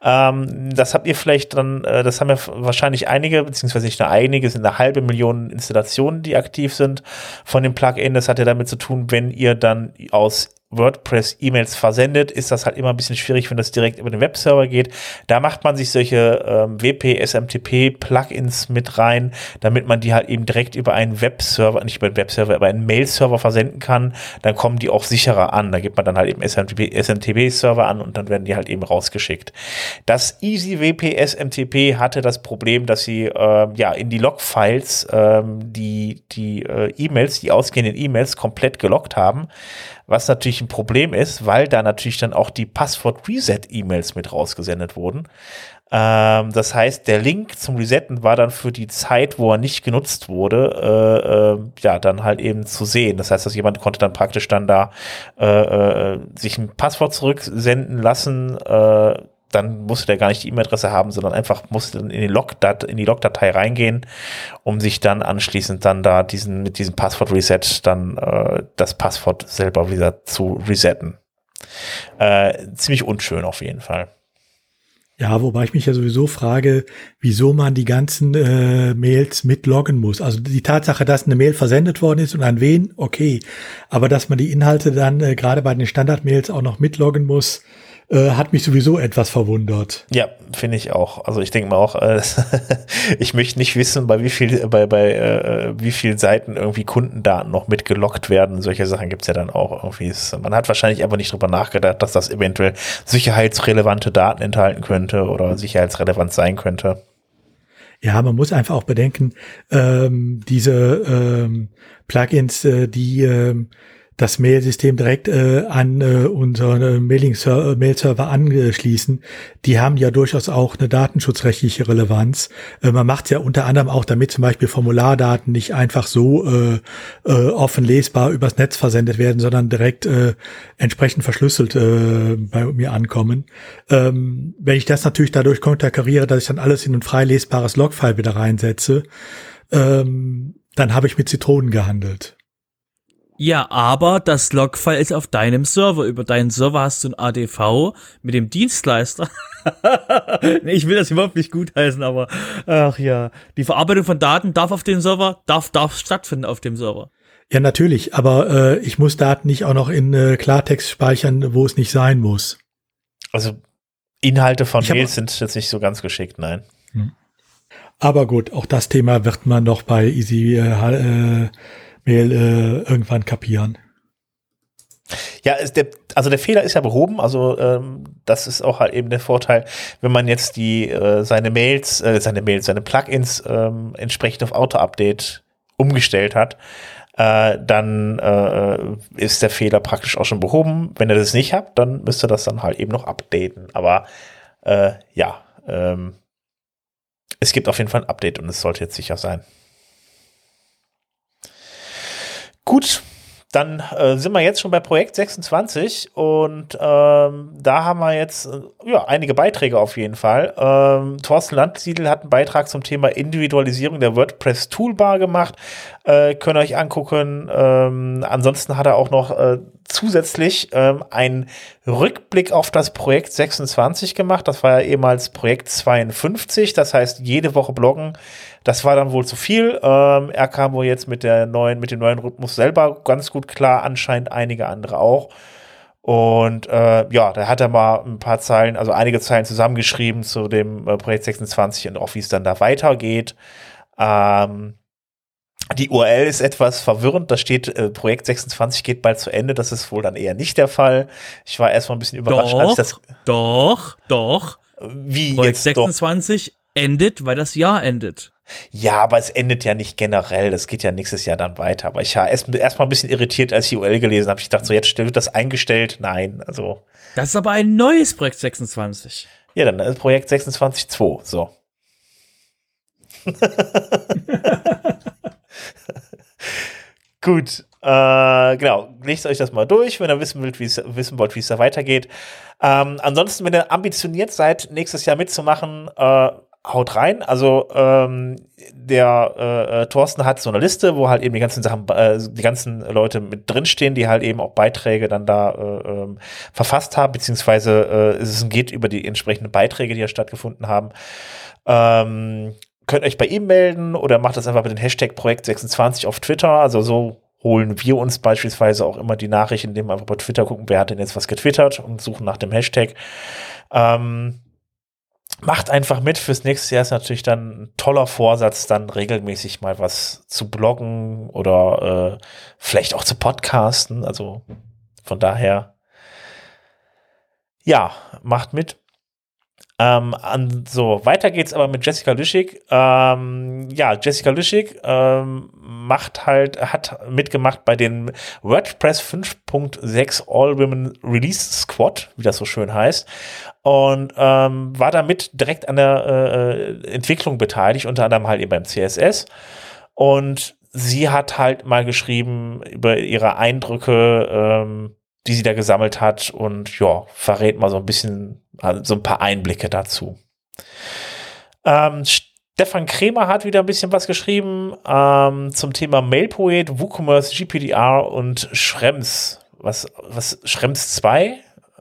Ähm, das habt ihr vielleicht dann, äh, das haben ja wahrscheinlich einige, beziehungsweise nicht nur einige, sind eine halbe Million Installationen, die aktiv sind von dem Plugin. Das hat ja damit zu tun, wenn ihr dann aus WordPress E-Mails versendet, ist das halt immer ein bisschen schwierig, wenn das direkt über den Webserver geht. Da macht man sich solche ähm, WP, SMTP Plugins mit rein, damit man die halt eben direkt über einen Webserver, nicht über einen Webserver, aber einen Mail-Server versenden kann. Dann kommen die auch sicherer an. Da gibt man dann halt eben SMTP, SMTP Server an und dann werden die halt eben rausgeschickt. Das Easy WP SMTP hatte das Problem, dass sie äh, ja in die Logfiles ähm, die die äh, E-Mails, die ausgehenden E-Mails komplett gelockt haben was natürlich ein Problem ist, weil da natürlich dann auch die Passwort-Reset-E-Mails mit rausgesendet wurden. Ähm, das heißt, der Link zum Resetten war dann für die Zeit, wo er nicht genutzt wurde, äh, äh, ja, dann halt eben zu sehen. Das heißt, dass jemand konnte dann praktisch dann da äh, äh sich ein Passwort zurücksenden lassen, äh, dann musste der gar nicht die E-Mail-Adresse haben, sondern einfach musste dann in die Log-Dat in die Logdatei reingehen, um sich dann anschließend dann da diesen mit diesem Passwort-Reset dann äh, das Passwort selber wieder zu resetten. Äh, ziemlich unschön auf jeden Fall. Ja, wobei ich mich ja sowieso frage, wieso man die ganzen äh, Mails mitloggen muss. Also die Tatsache, dass eine Mail versendet worden ist und an wen, okay. Aber dass man die Inhalte dann äh, gerade bei den Standardmails auch noch mitloggen muss, äh, hat mich sowieso etwas verwundert. Ja, finde ich auch. Also ich denke mal auch, äh, [laughs] ich möchte nicht wissen, bei wie viel, bei, bei äh, wie viel Seiten irgendwie Kundendaten noch mitgelockt werden. Solche Sachen gibt's ja dann auch irgendwie. Man hat wahrscheinlich aber nicht drüber nachgedacht, dass das eventuell sicherheitsrelevante Daten enthalten könnte oder sicherheitsrelevant sein könnte. Ja, man muss einfach auch bedenken, ähm, diese ähm, Plugins, äh, die ähm, das Mail-System direkt äh, an äh, unseren äh, Mailing-Mail-Server anschließen, die haben ja durchaus auch eine datenschutzrechtliche Relevanz. Äh, man macht ja unter anderem auch, damit zum Beispiel Formulardaten nicht einfach so äh, äh, offen lesbar übers Netz versendet werden, sondern direkt äh, entsprechend verschlüsselt äh, bei mir ankommen. Ähm, wenn ich das natürlich dadurch konterkariere, dass ich dann alles in ein frei lesbares Logfile wieder reinsetze, ähm, dann habe ich mit Zitronen gehandelt. Ja, aber das Logfile ist auf deinem Server. Über deinen Server hast du ein ADV mit dem Dienstleister. [laughs] ich will das überhaupt nicht gutheißen, aber ach ja, die Verarbeitung von Daten darf auf dem Server, darf, darf stattfinden auf dem Server. Ja, natürlich, aber äh, ich muss Daten nicht auch noch in äh, Klartext speichern, wo es nicht sein muss. Also Inhalte von Mails sind jetzt nicht so ganz geschickt, nein. Hm. Aber gut, auch das Thema wird man noch bei Easy äh, äh Mail äh, irgendwann kapieren. Ja, der, also der Fehler ist ja behoben. Also ähm, das ist auch halt eben der Vorteil, wenn man jetzt die äh, seine Mails, äh, seine Mails, seine Plugins ähm, entsprechend auf Auto-Update umgestellt hat, äh, dann äh, ist der Fehler praktisch auch schon behoben. Wenn ihr das nicht habt, dann müsst ihr das dann halt eben noch updaten. Aber äh, ja, ähm, es gibt auf jeden Fall ein Update und es sollte jetzt sicher sein. Gut, dann äh, sind wir jetzt schon bei Projekt 26 und ähm, da haben wir jetzt äh, ja, einige Beiträge auf jeden Fall. Ähm, Thorsten Landsiedel hat einen Beitrag zum Thema Individualisierung der WordPress Toolbar gemacht. Äh, könnt ihr euch angucken. Ähm, ansonsten hat er auch noch äh, zusätzlich ähm, einen Rückblick auf das Projekt 26 gemacht. Das war ja ehemals Projekt 52. Das heißt, jede Woche bloggen das war dann wohl zu viel. Ähm, er kam wohl jetzt mit der neuen, mit dem neuen Rhythmus selber ganz gut klar, anscheinend einige andere auch. Und äh, ja, da hat er mal ein paar Zeilen, also einige Zeilen zusammengeschrieben zu dem äh, Projekt 26 und auch wie es dann da weitergeht. Ähm, die URL ist etwas verwirrend. Da steht, äh, Projekt 26 geht bald zu Ende. Das ist wohl dann eher nicht der Fall. Ich war erstmal ein bisschen überrascht, doch, als ich das. Doch, doch. Wie Projekt jetzt 26 doch? endet, weil das Jahr endet. Ja, aber es endet ja nicht generell. Das geht ja nächstes Jahr dann weiter. Aber ich war erst, erst mal ein bisschen irritiert, als ich die URL gelesen habe. Ich dachte so, jetzt wird das eingestellt. Nein, also. Das ist aber ein neues Projekt 26. Ja, dann ist Projekt 26.2. So. [laughs] Gut. Äh, genau, lest euch das mal durch, wenn ihr wissen, wollt, wie es da weitergeht. Ähm, ansonsten, wenn ihr ambitioniert seid, nächstes Jahr mitzumachen, äh, haut rein. Also ähm, der äh, äh, Thorsten hat so eine Liste, wo halt eben die ganzen Sachen, äh, die ganzen Leute mit drinstehen, die halt eben auch Beiträge dann da äh, ähm, verfasst haben, beziehungsweise äh, es geht über die entsprechenden Beiträge, die ja stattgefunden haben. Ähm, könnt euch bei ihm melden oder macht das einfach mit dem Hashtag Projekt 26 auf Twitter. Also so holen wir uns beispielsweise auch immer die Nachrichten, indem wir einfach bei Twitter gucken, wer hat denn jetzt was getwittert und suchen nach dem Hashtag. Ähm, macht einfach mit. Fürs nächste Jahr ist natürlich dann ein toller Vorsatz, dann regelmäßig mal was zu bloggen oder äh, vielleicht auch zu podcasten. Also von daher, ja, macht mit. Ähm, an, so, weiter geht's aber mit Jessica Lüschig. Ähm, ja, Jessica Lüschig ähm, macht halt, hat mitgemacht bei den WordPress 5.6 All Women Release Squad, wie das so schön heißt. Und ähm, war damit direkt an der äh, Entwicklung beteiligt, unter anderem halt eben beim CSS. Und sie hat halt mal geschrieben über ihre Eindrücke, ähm, die sie da gesammelt hat und ja, verrät mal so ein bisschen, also so ein paar Einblicke dazu. Ähm, Stefan Kremer hat wieder ein bisschen was geschrieben ähm, zum Thema Mailpoet, WooCommerce, GPDR und Schrems. Was, was Schrems 2?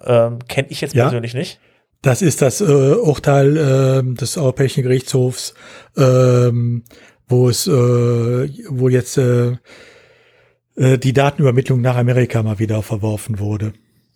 Ähm, Kenne ich jetzt ja. persönlich nicht. Das ist das äh, Urteil äh, des Europäischen Gerichtshofs, ähm, wo es, äh, wo jetzt äh, die Datenübermittlung nach Amerika mal wieder verworfen wurde.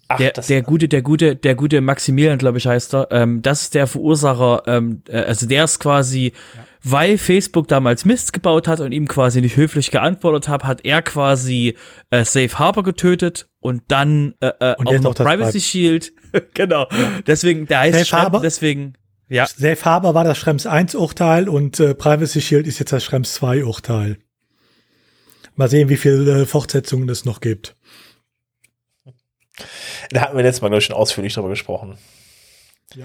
Ach, der, der gute, der gute, der gute Maximilian, glaube ich, heißt er. Ähm, das ist der Verursacher. Ähm, äh, also der ist quasi, ja. weil Facebook damals Mist gebaut hat und ihm quasi nicht höflich geantwortet hat, hat er quasi äh, Safe Harbor getötet und dann äh, äh und auch noch Privacy Shield. [laughs] genau. Ja. Deswegen, der heißt Safe Harbor, deswegen. Ja. Safe Harbor war das Schrems 1 Urteil und äh, Privacy Shield ist jetzt das Schrems 2 Urteil. Mal sehen, wie viele äh, Fortsetzungen es noch gibt. Da hatten wir letztes Mal, glaube ich, schon ausführlich drüber gesprochen. Ja.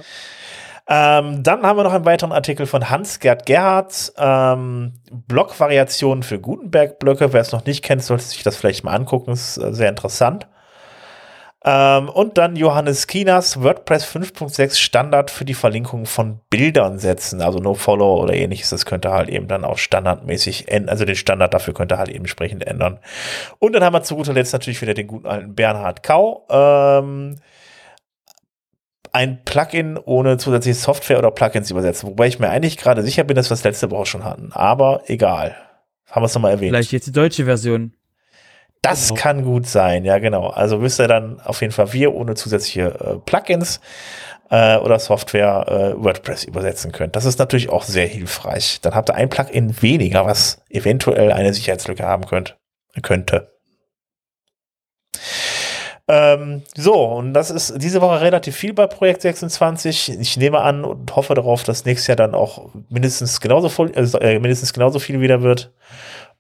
Ähm, dann haben wir noch einen weiteren Artikel von Hans-Gerd Gerhardt. Ähm, Blockvariationen für Gutenberg-Blöcke. Wer es noch nicht kennt, sollte sich das vielleicht mal angucken. Ist äh, sehr interessant. Ähm, und dann Johannes Kinas WordPress 5.6 Standard für die Verlinkung von Bildern setzen, also No-Follow oder ähnliches. Das könnte halt eben dann auch standardmäßig ändern, also den Standard dafür könnte halt eben entsprechend ändern. Und dann haben wir zu guter Letzt natürlich wieder den guten alten Bernhard Kau. Ähm, ein Plugin ohne zusätzliche Software oder Plugins übersetzen. Wobei ich mir eigentlich gerade sicher bin, dass wir das letzte Woche schon hatten. Aber egal. Haben wir es nochmal erwähnt. Vielleicht jetzt die deutsche Version. Das genau. kann gut sein, ja, genau. Also müsst ihr dann auf jeden Fall wir ohne zusätzliche äh, Plugins äh, oder Software äh, WordPress übersetzen könnt. Das ist natürlich auch sehr hilfreich. Dann habt ihr ein Plugin weniger, was eventuell eine Sicherheitslücke haben könnt, könnte. Ähm, so, und das ist diese Woche relativ viel bei Projekt 26. Ich nehme an und hoffe darauf, dass nächstes Jahr dann auch mindestens genauso, voll, äh, mindestens genauso viel wieder wird.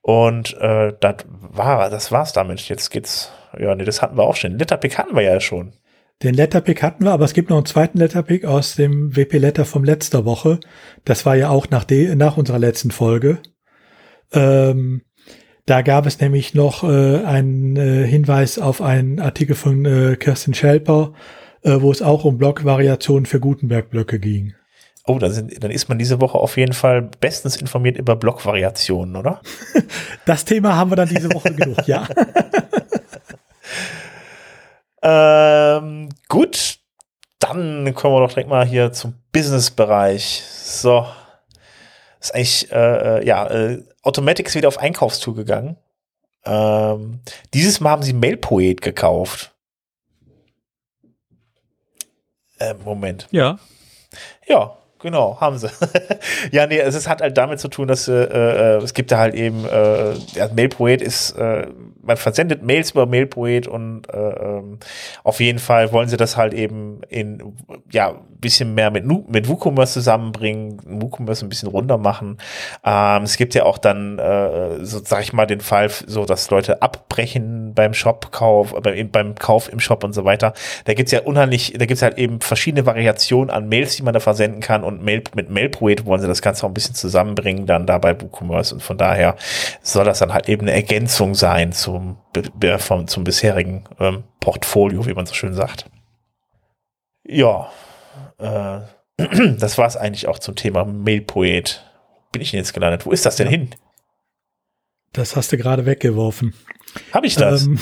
Und äh, das war, das war's damit. Jetzt geht's. Ja, nee, das hatten wir auch schon. Letterpick hatten wir ja schon. Den Letterpick hatten wir, aber es gibt noch einen zweiten Letterpick aus dem WP Letter vom letzter Woche. Das war ja auch nach, de, nach unserer letzten Folge. Ähm, da gab es nämlich noch äh, einen äh, Hinweis auf einen Artikel von äh, Kirsten Schelper, äh, wo es auch um Blockvariationen für Gutenberg-Blöcke ging. Oh, dann, sind, dann ist man diese Woche auf jeden Fall bestens informiert über Blockvariationen, oder? [laughs] Das Thema haben wir dann diese Woche genug, ja. [laughs] ähm, gut, dann kommen wir doch direkt mal hier zum Business-Bereich. So, ist eigentlich, äh, äh, ja, äh, Automatic ist wieder auf Einkaufstour gegangen. Ähm, dieses Mal haben sie Mailpoet gekauft. Äh, Moment. Ja. Ja, Genau, haben sie. [laughs] ja, nee, es hat halt damit zu tun, dass äh, äh, es gibt da halt eben, äh, der Mailpoet ist, äh, man versendet Mails über Mailpoet und äh, ähm, auf jeden Fall wollen sie das halt eben in, ja, bisschen mehr mit, mit WooCommerce zusammenbringen, WooCommerce ein bisschen runter machen. Ähm, es gibt ja auch dann, äh, so sag ich mal, den Fall, so dass Leute abbrechen beim Shopkauf, beim, beim Kauf im Shop und so weiter. Da gibt's ja unheimlich, da gibt's halt eben verschiedene Variationen an Mails, die man da versenden kann und Mail, mit MailPoet wollen sie das Ganze auch ein bisschen zusammenbringen, dann da bei WooCommerce und von daher soll das dann halt eben eine Ergänzung sein zum, vom, zum bisherigen ähm, Portfolio, wie man so schön sagt. Ja, äh, [clears throat] das war es eigentlich auch zum Thema MailPoet. Bin ich denn jetzt gelandet? Wo ist das denn ja. hin? Das hast du gerade weggeworfen. Habe ich das? Ähm,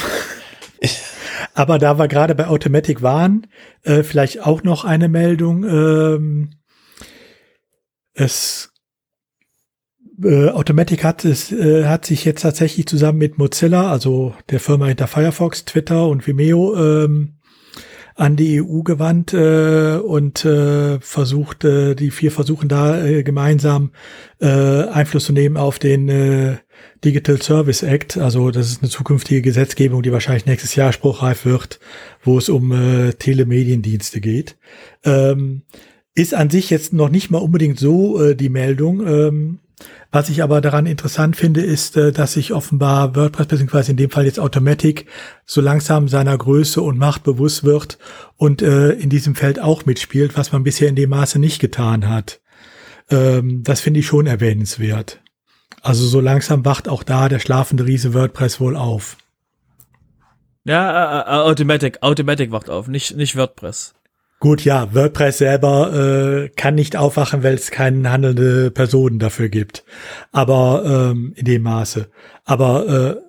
[laughs] aber da wir gerade bei Automatic waren, äh, vielleicht auch noch eine Meldung. Ähm, es äh, Automatic hat es äh, hat sich jetzt tatsächlich zusammen mit Mozilla, also der Firma hinter Firefox, Twitter und Vimeo ähm, an die EU gewandt äh, und äh, versucht, äh, die vier versuchen da äh, gemeinsam äh, Einfluss zu nehmen auf den äh, Digital Service Act. Also das ist eine zukünftige Gesetzgebung, die wahrscheinlich nächstes Jahr spruchreif wird, wo es um äh, Telemediendienste geht. Ähm, ist an sich jetzt noch nicht mal unbedingt so äh, die Meldung. Ähm, was ich aber daran interessant finde, ist, äh, dass sich offenbar WordPress beziehungsweise in dem Fall jetzt Automatic so langsam seiner Größe und Macht bewusst wird und äh, in diesem Feld auch mitspielt, was man bisher in dem Maße nicht getan hat. Ähm, das finde ich schon erwähnenswert. Also so langsam wacht auch da der schlafende Riese WordPress wohl auf. Ja, äh, Automatic, Automatic wacht auf, nicht, nicht WordPress. Gut, ja, WordPress selber äh, kann nicht aufwachen, weil es keine handelnde Personen dafür gibt. Aber ähm, in dem Maße. Aber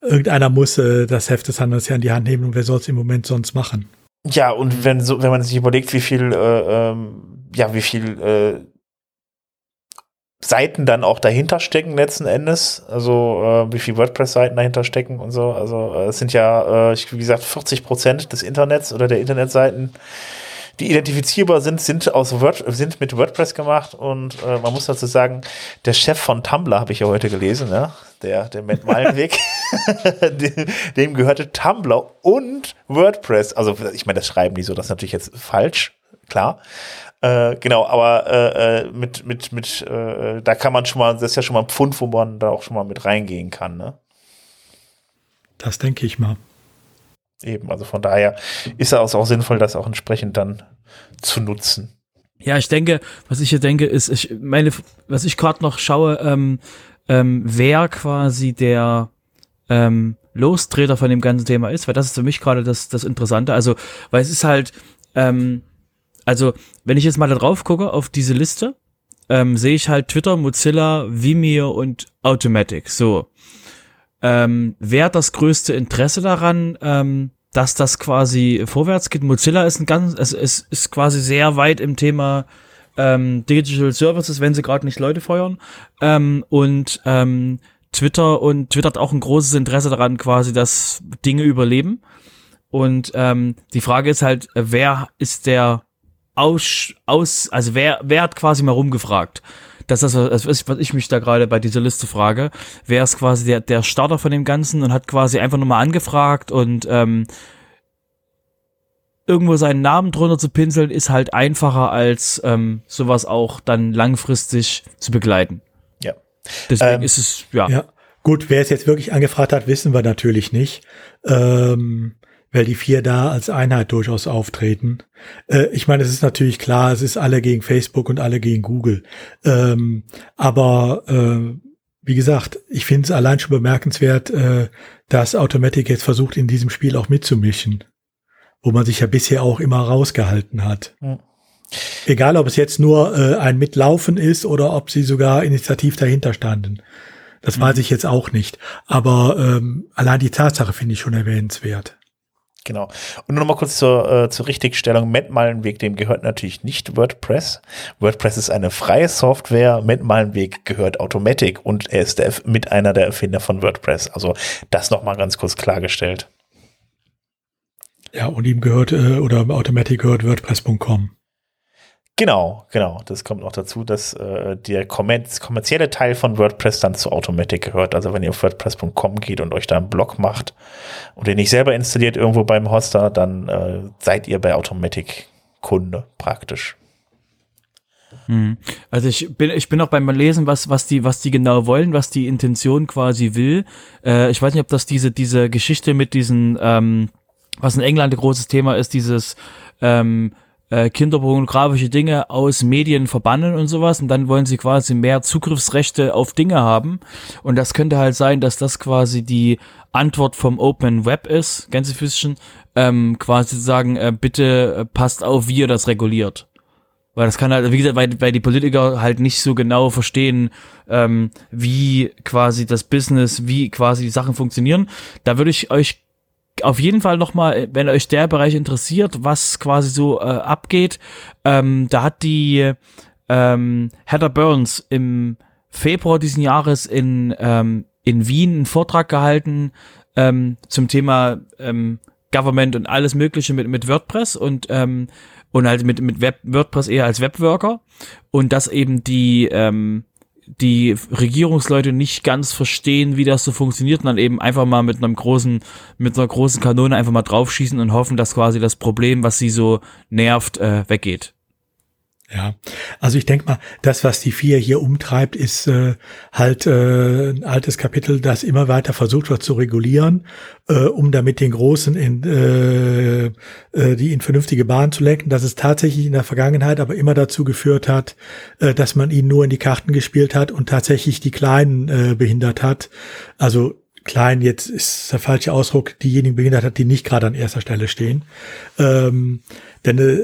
äh, irgendeiner muss äh, das Heft des Handels ja in die Hand nehmen und wer soll es im Moment sonst machen? Ja, und wenn so, wenn man sich überlegt, wie viel, äh, ähm, ja, wie viel äh, Seiten dann auch dahinter stecken letzten Endes, also äh, wie viel WordPress-Seiten dahinter stecken und so. Also äh, es sind ja, äh, wie gesagt, 40 Prozent des Internets oder der Internetseiten, die identifizierbar sind, sind aus Word, sind mit WordPress gemacht und äh, man muss dazu sagen, der Chef von Tumblr habe ich ja heute gelesen, ja, der der Matt Malenweg, [laughs] dem, dem gehörte Tumblr und WordPress. Also ich meine, das schreiben die so, das ist natürlich jetzt falsch, klar. Äh, genau, aber äh, äh, mit, mit, mit, äh, da kann man schon mal, das ist ja schon mal ein Pfund, wo man da auch schon mal mit reingehen kann, ne? Das denke ich mal. Eben, also von daher ist es auch sinnvoll, das auch entsprechend dann zu nutzen. Ja, ich denke, was ich hier denke, ist, ich meine, was ich gerade noch schaue, ähm, ähm, wer quasi der ähm, Lostreter von dem ganzen Thema ist, weil das ist für mich gerade das, das Interessante. Also, weil es ist halt, ähm, also, wenn ich jetzt mal da drauf gucke auf diese Liste, ähm, sehe ich halt Twitter, Mozilla, Vimeo und Automatic. So. Ähm, wer hat das größte Interesse daran, ähm, dass das quasi vorwärts geht? Mozilla ist ein ganz, es, es ist quasi sehr weit im Thema ähm, Digital Services, wenn sie gerade nicht Leute feuern. Ähm, und ähm, Twitter und Twitter hat auch ein großes Interesse daran, quasi, dass Dinge überleben. Und ähm, die Frage ist halt, wer ist der aus, aus also wer, wer hat quasi mal rumgefragt? Das ist das, was ich mich da gerade bei dieser Liste frage. Wer ist quasi der, der Starter von dem Ganzen und hat quasi einfach nur mal angefragt und ähm, irgendwo seinen Namen drunter zu pinseln, ist halt einfacher als ähm, sowas auch dann langfristig zu begleiten. Ja. Deswegen ähm, ist es, ja. ja. Gut, wer es jetzt wirklich angefragt hat, wissen wir natürlich nicht. Ähm, weil die vier da als Einheit durchaus auftreten. Äh, ich meine, es ist natürlich klar, es ist alle gegen Facebook und alle gegen Google. Ähm, aber äh, wie gesagt, ich finde es allein schon bemerkenswert, äh, dass Automatic jetzt versucht, in diesem Spiel auch mitzumischen, wo man sich ja bisher auch immer rausgehalten hat. Mhm. Egal, ob es jetzt nur äh, ein Mitlaufen ist oder ob sie sogar initiativ dahinter standen. Das mhm. weiß ich jetzt auch nicht. Aber ähm, allein die Tatsache finde ich schon erwähnenswert. Genau. Und nur noch mal kurz zur, äh, zur Richtigstellung. Matt Malenweg, dem gehört natürlich nicht WordPress. WordPress ist eine freie Software. Matt Malenweg gehört Automatic und er ist der, mit einer der Erfinder von WordPress. Also das noch mal ganz kurz klargestellt. Ja, und ihm gehört, äh, oder Automatic gehört WordPress.com. Genau, genau. Das kommt noch dazu, dass äh, der kommerzielle Teil von WordPress dann zu Automatic gehört. Also wenn ihr auf WordPress.com geht und euch da einen Blog macht und den nicht selber installiert irgendwo beim Hoster, dann äh, seid ihr bei Automatic Kunde praktisch. Hm. Also ich bin ich bin auch beim Lesen, was was die was die genau wollen, was die Intention quasi will. Äh, ich weiß nicht, ob das diese diese Geschichte mit diesen ähm, was in England ein großes Thema ist, dieses ähm, äh, kinderpornografische Dinge aus Medien verbannen und sowas und dann wollen sie quasi mehr Zugriffsrechte auf Dinge haben und das könnte halt sein, dass das quasi die Antwort vom Open Web ist, Gänsefüßchen, ähm, quasi zu sagen, äh, bitte äh, passt auf, wie ihr das reguliert. Weil das kann halt, wie gesagt, weil, weil die Politiker halt nicht so genau verstehen, ähm, wie quasi das Business, wie quasi die Sachen funktionieren. Da würde ich euch auf jeden Fall nochmal, wenn euch der Bereich interessiert, was quasi so äh, abgeht, ähm, da hat die ähm, Heather Burns im Februar diesen Jahres in, ähm, in Wien einen Vortrag gehalten ähm, zum Thema ähm, Government und alles Mögliche mit, mit WordPress und ähm, und halt mit, mit Web, WordPress eher als Webworker. Und dass eben die ähm, die Regierungsleute nicht ganz verstehen, wie das so funktioniert und dann eben einfach mal mit einem großen, mit einer großen Kanone einfach mal draufschießen und hoffen, dass quasi das Problem, was sie so nervt, äh, weggeht. Ja, also ich denke mal, das, was die vier hier umtreibt, ist äh, halt äh, ein altes Kapitel, das immer weiter versucht wird zu regulieren, äh, um damit den Großen in äh, äh, die in vernünftige Bahn zu lenken, dass es tatsächlich in der Vergangenheit aber immer dazu geführt hat, äh, dass man ihnen nur in die Karten gespielt hat und tatsächlich die Kleinen äh, behindert hat. Also kleinen, jetzt ist der falsche Ausdruck, diejenigen behindert hat, die nicht gerade an erster Stelle stehen. Ähm, denn äh,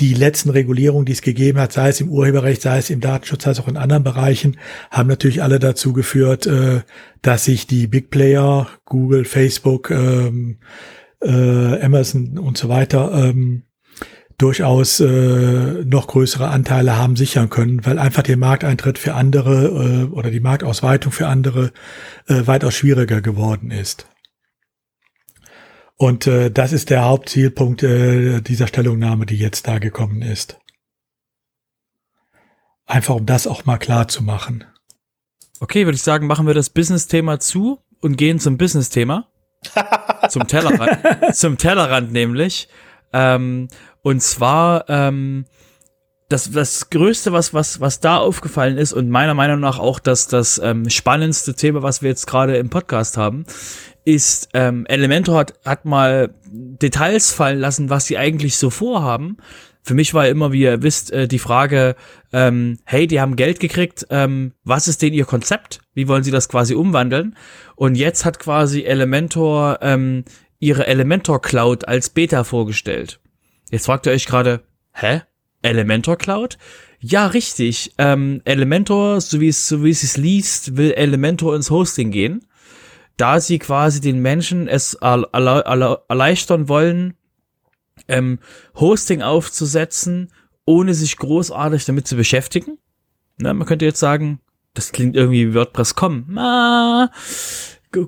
die letzten Regulierungen, die es gegeben hat, sei es im Urheberrecht, sei es im Datenschutz, sei es auch in anderen Bereichen, haben natürlich alle dazu geführt, äh, dass sich die Big Player, Google, Facebook, ähm, äh, Amazon und so weiter, ähm, durchaus äh, noch größere Anteile haben sichern können, weil einfach der Markteintritt für andere äh, oder die Marktausweitung für andere äh, weitaus schwieriger geworden ist. Und äh, das ist der Hauptzielpunkt äh, dieser Stellungnahme, die jetzt da gekommen ist. Einfach um das auch mal klar zu machen. Okay, würde ich sagen, machen wir das Business-Thema zu und gehen zum Business-Thema. [laughs] zum Tellerrand. zum Tellerrand nämlich. Ähm, und zwar ähm, das, das Größte, was, was, was da aufgefallen ist und meiner Meinung nach auch das, das ähm, spannendste Thema, was wir jetzt gerade im Podcast haben, ist, ähm, Elementor hat, hat mal Details fallen lassen, was sie eigentlich so vorhaben. Für mich war immer, wie ihr wisst, äh, die Frage, ähm, hey, die haben Geld gekriegt, ähm, was ist denn ihr Konzept? Wie wollen sie das quasi umwandeln? Und jetzt hat quasi Elementor ähm, ihre Elementor Cloud als Beta vorgestellt. Jetzt fragt ihr euch gerade, hä? Elementor Cloud? Ja, richtig. Ähm, Elementor, so wie es, so wie es liest, will Elementor ins Hosting gehen da sie quasi den Menschen es erleichtern wollen, ähm, Hosting aufzusetzen, ohne sich großartig damit zu beschäftigen. Na, man könnte jetzt sagen, das klingt irgendwie wie WordPress.com.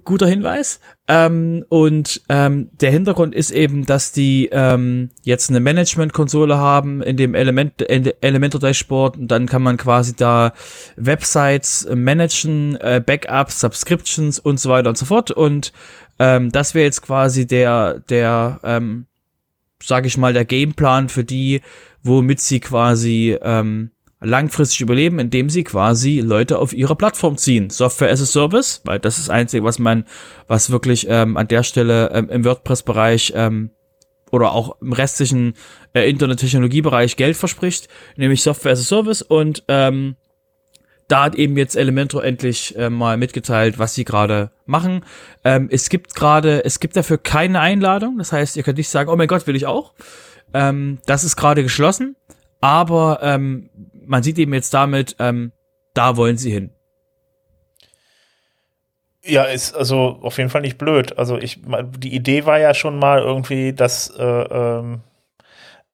Guter Hinweis. Ähm, und ähm, der Hintergrund ist eben, dass die ähm, jetzt eine Management-Konsole haben in dem Element, Elementor Dashboard und dann kann man quasi da Websites managen, äh, Backups, Subscriptions und so weiter und so fort. Und ähm, das wäre jetzt quasi der, der, ähm, sage ich mal, der Gameplan für die, womit sie quasi ähm, langfristig überleben, indem sie quasi Leute auf ihre Plattform ziehen. Software as a Service, weil das ist das Einzige, was man, was wirklich ähm, an der Stelle ähm, im WordPress-Bereich ähm, oder auch im restlichen äh, Internet-Technologie-Bereich Geld verspricht, nämlich Software as a Service und ähm, da hat eben jetzt Elementor endlich äh, mal mitgeteilt, was sie gerade machen. Ähm, es gibt gerade, es gibt dafür keine Einladung. Das heißt, ihr könnt nicht sagen, oh mein Gott, will ich auch. Ähm, das ist gerade geschlossen. Aber ähm, man sieht eben jetzt damit, ähm, da wollen sie hin. Ja, ist also auf jeden Fall nicht blöd. Also ich, die Idee war ja schon mal irgendwie, dass äh, ähm,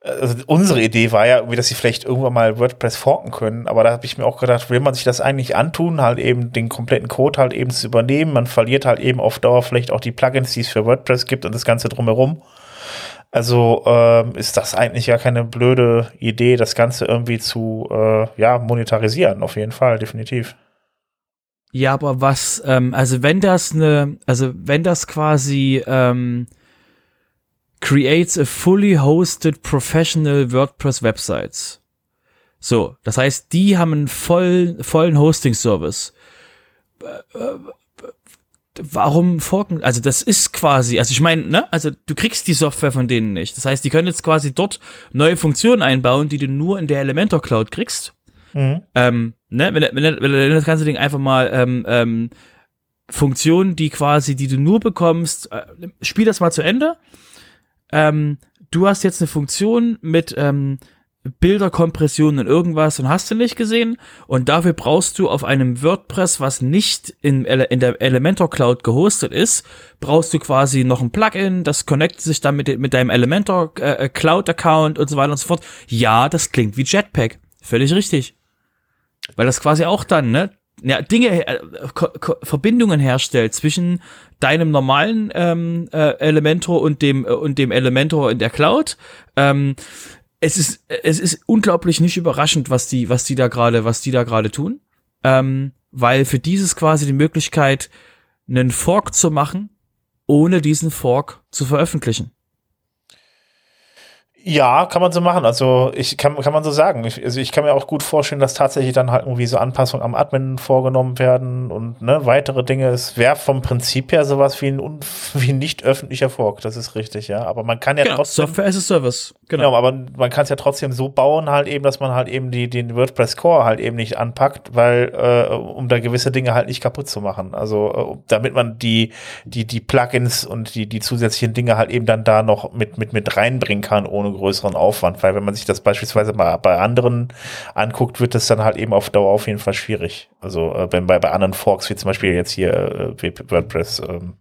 also unsere Idee war ja irgendwie, dass sie vielleicht irgendwann mal WordPress forken können, aber da habe ich mir auch gedacht, will man sich das eigentlich antun, halt eben den kompletten Code halt eben zu übernehmen, man verliert halt eben auf Dauer vielleicht auch die Plugins, die es für WordPress gibt und das Ganze drumherum. Also ähm, ist das eigentlich ja keine blöde Idee, das Ganze irgendwie zu äh, ja, monetarisieren, auf jeden Fall, definitiv. Ja, aber was, ähm, also wenn das eine, also wenn das quasi ähm, creates a fully hosted professional WordPress websites. So, das heißt, die haben einen vollen, vollen Hosting-Service. Warum forken? Also das ist quasi, also ich meine, ne, also du kriegst die Software von denen nicht. Das heißt, die können jetzt quasi dort neue Funktionen einbauen, die du nur in der Elementor Cloud kriegst. Mhm. Ähm, ne, wenn, wenn, wenn das ganze Ding einfach mal ähm, ähm, Funktionen, die quasi, die du nur bekommst, äh, spiel das mal zu Ende. Ähm, du hast jetzt eine Funktion mit ähm, Bilderkompression und irgendwas und hast du nicht gesehen. Und dafür brauchst du auf einem WordPress, was nicht in, in der Elementor Cloud gehostet ist, brauchst du quasi noch ein Plugin, das connectet sich dann mit, mit deinem Elementor äh, äh, Cloud Account und so weiter und so fort. Ja, das klingt wie Jetpack. Völlig richtig. Weil das quasi auch dann, ne, ja, Dinge, äh, Verbindungen herstellt zwischen deinem normalen ähm, äh, Elementor und dem äh, und dem Elementor in der Cloud. Ähm, es ist, es ist unglaublich nicht überraschend, was die, was die da gerade, was die da gerade tun. Ähm, weil für dieses quasi die Möglichkeit, einen Fork zu machen, ohne diesen Fork zu veröffentlichen. Ja, kann man so machen. Also ich kann, kann man so sagen. Ich, also ich kann mir auch gut vorstellen, dass tatsächlich dann halt irgendwie so Anpassungen am Admin vorgenommen werden und ne, weitere Dinge. Es wäre vom Prinzip her sowas wie ein, [laughs] wie ein nicht öffentlicher Fork. Das ist richtig, ja. Aber man kann ja genau, trotzdem. Software as a Service. Genau. genau aber man kann es ja trotzdem so bauen, halt eben, dass man halt eben die, den WordPress Core halt eben nicht anpackt, weil, äh, um da gewisse Dinge halt nicht kaputt zu machen. Also, äh, damit man die, die, die Plugins und die, die zusätzlichen Dinge halt eben dann da noch mit, mit, mit reinbringen kann, ohne größeren Aufwand, weil wenn man sich das beispielsweise mal bei anderen anguckt, wird das dann halt eben auf Dauer auf jeden Fall schwierig. Also äh, wenn bei, bei anderen Forks, wie zum Beispiel jetzt hier äh, WordPress, ähm,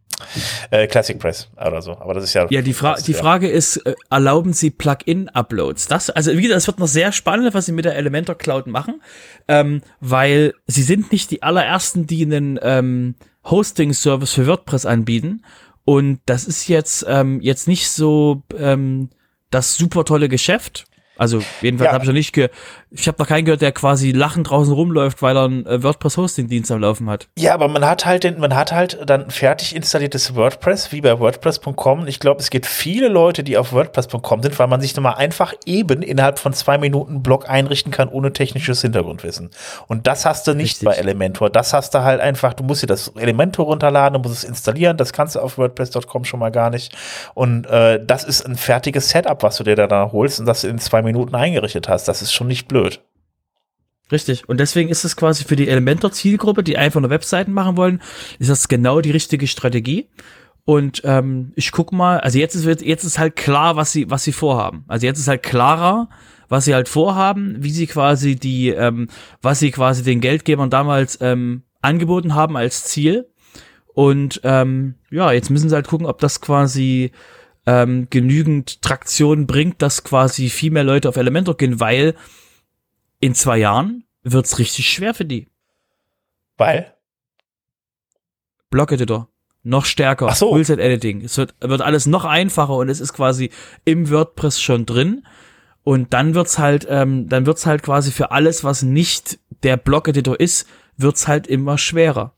äh, Classic Press oder so. Aber das ist ja. Ja, die, Fra das, die ja. Frage ist, äh, erlauben Sie Plugin-Uploads? Das, also wie gesagt, es wird noch sehr spannend, was Sie mit der Elementor Cloud machen, ähm, weil Sie sind nicht die allerersten, die einen ähm, Hosting-Service für WordPress anbieten. Und das ist jetzt ähm, jetzt nicht so ähm, das super tolle Geschäft. Also jedenfalls Ja. habe ich noch nicht ge ich habe noch keinen gehört, der quasi lachend draußen rumläuft, weil er einen äh, WordPress Hosting Dienst am Laufen hat. Ja, aber man hat halt den, man hat halt dann fertig installiertes WordPress, wie bei WordPress.com. Ich glaube, es gibt viele Leute, die auf WordPress.com sind, weil man sich nochmal einfach eben innerhalb von zwei Minuten einen Blog einrichten kann, ohne technisches Hintergrundwissen. Und das hast du nicht Richtig. bei Elementor. Das hast du halt einfach, du musst dir das Elementor runterladen, du musst es installieren. Das kannst du auf WordPress.com schon mal gar nicht. Und äh, das ist ein fertiges Setup, was du dir da holst und das in zwei Minuten eingerichtet hast. Das ist schon nicht blöd. Richtig. Und deswegen ist es quasi für die Elementor-Zielgruppe, die einfach nur Webseiten machen wollen, ist das genau die richtige Strategie. Und ähm, ich guck mal, also jetzt ist jetzt ist halt klar, was sie was sie vorhaben. Also jetzt ist halt klarer, was sie halt vorhaben, wie sie quasi die, ähm, was sie quasi den Geldgebern damals ähm, angeboten haben als Ziel. Und ähm, ja, jetzt müssen sie halt gucken, ob das quasi ähm, genügend Traktion bringt, dass quasi viel mehr Leute auf Elementor gehen, weil in zwei Jahren wird's richtig schwer für die. Weil? Block-Editor. Noch stärker. Ach so. Full-Set-Editing. Es wird, wird alles noch einfacher und es ist quasi im WordPress schon drin. Und dann wird's halt, ähm, dann wird's halt quasi für alles, was nicht der Block-Editor ist, wird's halt immer schwerer.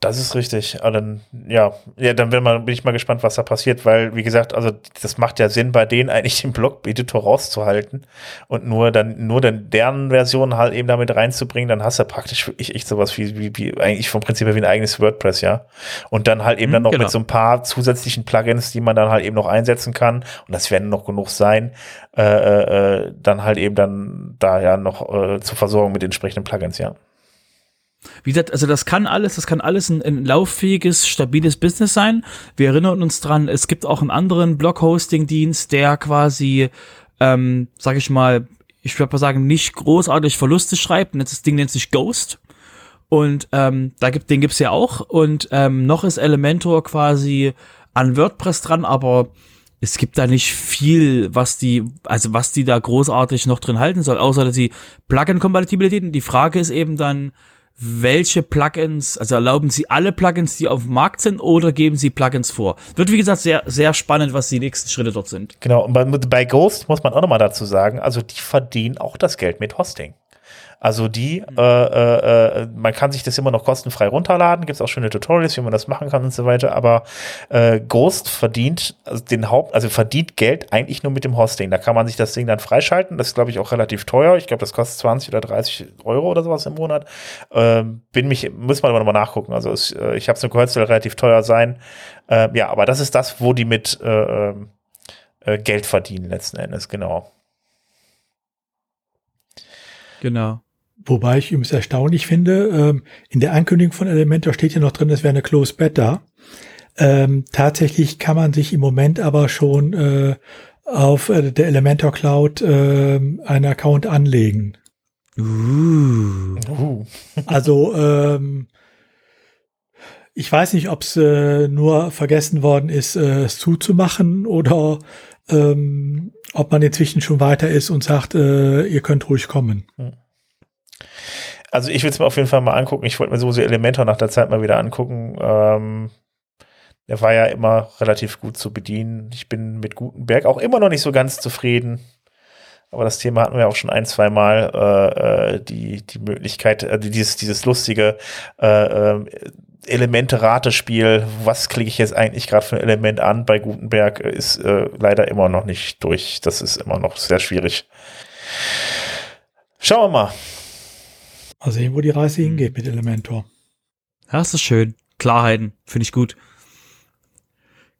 Das ist richtig. Aber dann, ja, ja, dann bin, mal, bin ich mal gespannt, was da passiert, weil, wie gesagt, also das macht ja Sinn, bei denen eigentlich den Blog-Editor rauszuhalten und nur dann, nur dann deren Version halt eben damit reinzubringen, dann hast du praktisch wirklich echt sowas wie, wie, wie eigentlich vom Prinzip her wie ein eigenes WordPress, ja. Und dann halt eben Mhm, dann noch genau. mit so ein paar zusätzlichen Plugins, die man dann halt eben noch einsetzen kann, und das werden noch genug sein, äh, äh, dann halt eben dann da ja noch äh, zur Versorgung mit entsprechenden Plugins, ja. Wie gesagt, also das kann alles, das kann alles ein, ein lauffähiges, stabiles Business sein. Wir erinnern uns dran, es gibt auch einen anderen Blog-Hosting-Dienst, der quasi, ähm, sag ich mal, ich würde mal sagen, nicht großartig Verluste schreibt. Und das Ding nennt sich Ghost. Und ähm, da gibt, den gibt's ja auch. Und ähm, noch ist Elementor quasi an WordPress dran, aber es gibt da nicht viel, was die, also was die da großartig noch drin halten soll, außer dass sie Plugin-Kompatibilitäten. Die Frage ist eben dann, welche Plugins, also erlauben Sie alle Plugins, die auf dem Markt sind, oder geben Sie Plugins vor? Wird, wie gesagt, sehr, sehr spannend, was die nächsten Schritte dort sind. Genau, und bei, bei Ghost muss man auch nochmal dazu sagen, also die verdienen auch das Geld mit Hosting. Also die, äh, äh, äh, man kann sich das immer noch kostenfrei runterladen, gibt es auch schöne Tutorials, wie man das machen kann und so weiter, aber äh, Ghost verdient also den Haupt, also verdient Geld eigentlich nur mit dem Hosting. Da kann man sich das Ding dann freischalten, das ist glaube ich auch relativ teuer, ich glaube das kostet 20 oder 30 Euro oder sowas im Monat. Ähm, bin mich, muss man aber nochmal nachgucken, also es, äh, ich habe es nur gehört, es soll relativ teuer sein. Ähm, ja, aber das ist das, wo die mit äh, ähm, äh, Geld verdienen letzten Endes, genau. Genau. Wobei ich übrigens erstaunlich finde, ähm, in der Ankündigung von Elementor steht ja noch drin, es wäre eine Closed Beta. Ähm, tatsächlich kann man sich im Moment aber schon äh, auf äh, der Elementor Cloud äh, einen Account anlegen. Uh. Uh. [laughs] Also ähm, ich weiß nicht, ob es äh, nur vergessen worden ist, äh, es zuzumachen oder ähm, ob man inzwischen schon weiter ist und sagt, äh, ihr könnt ruhig kommen. Also ich will es mir auf jeden Fall mal angucken. Ich wollte mir sowieso Elementor nach der Zeit mal wieder angucken. Ähm, der war ja immer relativ gut zu bedienen. Ich bin mit Gutenberg auch immer noch nicht so ganz zufrieden. Aber das Thema hatten wir auch schon ein, zwei Mal. Äh, äh, die, die Möglichkeit, äh, dieses, dieses lustige, äh, äh, Elemente-Ratespiel, was klicke ich jetzt eigentlich gerade für ein Element an bei Gutenberg, ist äh, leider immer noch nicht durch. Das ist immer noch sehr schwierig. Schauen wir mal. Mal sehen, wo die Reise hingeht mit Elementor. Ja, das ist schön. Klarheiten, finde ich gut.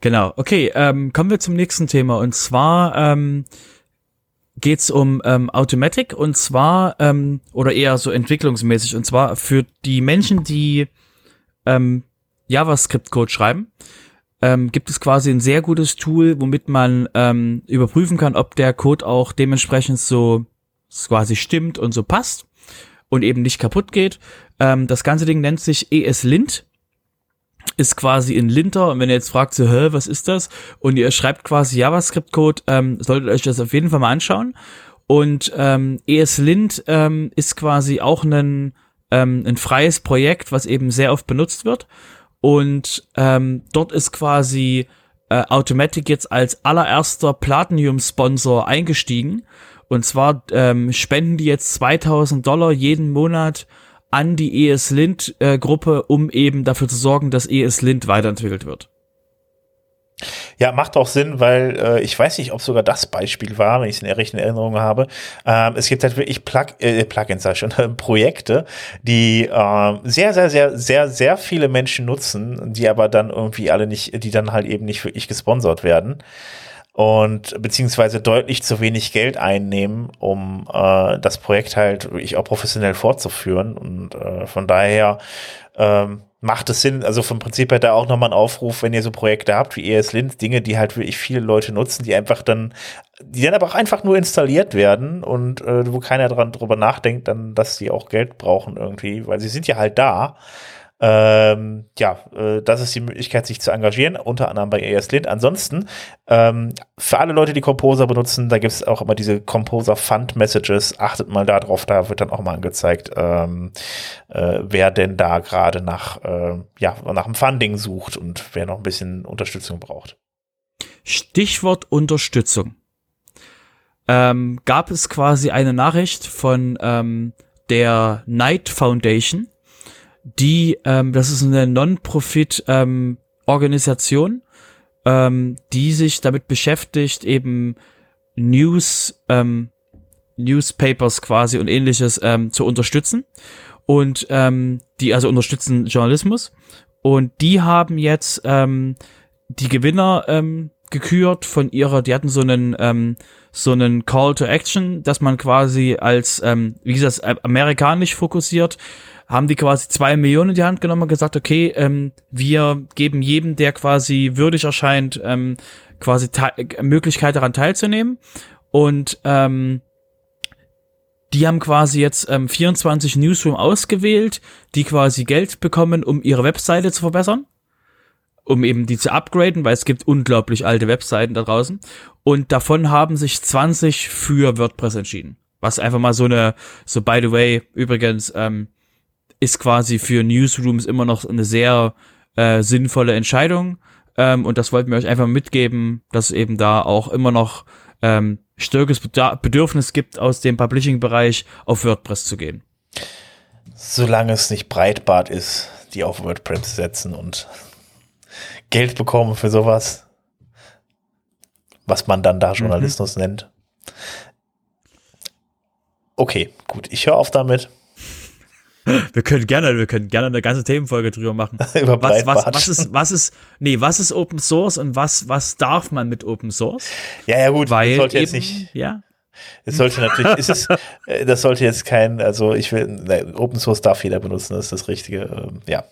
Genau, okay, ähm, kommen wir zum nächsten Thema. Und zwar ähm, geht um ähm, Automatic und zwar, ähm, oder eher so entwicklungsmäßig, und zwar für die Menschen, die ähm, JavaScript-Code schreiben, ähm, gibt es quasi ein sehr gutes Tool, womit man ähm, überprüfen kann, ob der Code auch dementsprechend so quasi stimmt und so passt und eben nicht kaputt geht. Ähm, das ganze Ding nennt sich ESLint ist quasi in Linter und wenn ihr jetzt fragt so, hä, was ist das? Und ihr schreibt quasi JavaScript-Code, ähm, solltet euch das auf jeden Fall mal anschauen. Und ähm, ESLint ähm, ist quasi auch ein, ähm, ein freies Projekt, was eben sehr oft benutzt wird. Und ähm, dort ist quasi äh, Automatic jetzt als allererster Platinum-Sponsor eingestiegen. Und zwar ähm, spenden die jetzt 2000 Dollar jeden Monat an die ESLint-Gruppe, äh, um eben dafür zu sorgen, dass ESLint weiterentwickelt wird. Ja, macht auch Sinn, weil äh, ich weiß nicht, ob sogar das Beispiel war, wenn ich es in der richtigen Erinnerung habe. Ähm, es gibt halt wirklich Plug, äh, Plugins, sag ich schon, [laughs] Projekte, die äh, sehr, sehr, sehr, sehr, sehr viele Menschen nutzen, die aber dann irgendwie alle nicht, die dann halt eben nicht wirklich gesponsert werden und beziehungsweise deutlich zu wenig Geld einnehmen, um äh, das Projekt halt wirklich auch professionell fortzuführen. Und äh, von daher ähm, macht es Sinn, also vom Prinzip her da auch nochmal ein Aufruf, wenn ihr so Projekte habt wie ESLint, Dinge, die halt wirklich viele Leute nutzen, die einfach dann, die dann aber auch einfach nur installiert werden und äh, wo keiner dran drüber nachdenkt, dann, dass sie auch Geld brauchen irgendwie, weil sie sind ja halt da. Ähm, ja, äh, das ist die Möglichkeit, sich zu engagieren, unter anderem bei ESLint. Ansonsten, ähm, für alle Leute, die Composer benutzen, da gibt es auch immer diese Composer Fund Messages. Achtet mal darauf, da wird dann auch mal angezeigt, ähm, äh, wer denn da gerade nach, äh, ja, nach dem Funding sucht und wer noch ein bisschen Unterstützung braucht. Stichwort Unterstützung. Ähm, gab es quasi eine Nachricht von ähm, der Knight Foundation, die, ähm, das ist eine Non-Profit-Organisation, ähm, die sich damit beschäftigt, eben News, ähm, Newspapers quasi und ähnliches ähm, zu unterstützen. Und ähm, die also unterstützen Journalismus. Und die haben jetzt ähm, die Gewinner ähm, gekürt von ihrer, die hatten so einen ähm, so einen Call to Action, dass man quasi als, ähm, wie gesagt, amerikanisch fokussiert, haben die quasi zwei Millionen in die Hand genommen und gesagt, okay, ähm, wir geben jedem, der quasi würdig erscheint, ähm, quasi Möglichkeit daran teilzunehmen. Und ähm, die haben quasi jetzt ähm, 24 Newsroom ausgewählt, die quasi Geld bekommen, um ihre Webseite zu verbessern um eben die zu upgraden, weil es gibt unglaublich alte Webseiten da draußen. Und davon haben sich 20 für WordPress entschieden. Was einfach mal so eine, so by the way, übrigens, ähm, ist quasi für Newsrooms immer noch eine sehr äh, sinnvolle Entscheidung. Ähm, und das wollten wir euch einfach mitgeben, dass eben da auch immer noch ähm, stärkeres Bedürfnis gibt, aus dem Publishing-Bereich auf WordPress zu gehen. Solange es nicht Breitbart ist, die auf WordPress setzen und Geld bekommen für sowas, was man dann da mhm. Journalismus mhm. nennt. Okay, gut, ich höre auf damit. Wir können gerne, wir können gerne eine ganze Themenfolge drüber machen. [laughs] Über was, was, was ist, was ist, nee, was ist Open Source und was, was darf man mit Open Source? Ja, ja, gut, Weil sollte eben, jetzt nicht. Ja. Es sollte natürlich, ist es, äh, das sollte jetzt kein, also ich will, ne, Open Source darf jeder benutzen, das ist das Richtige, ähm, ja.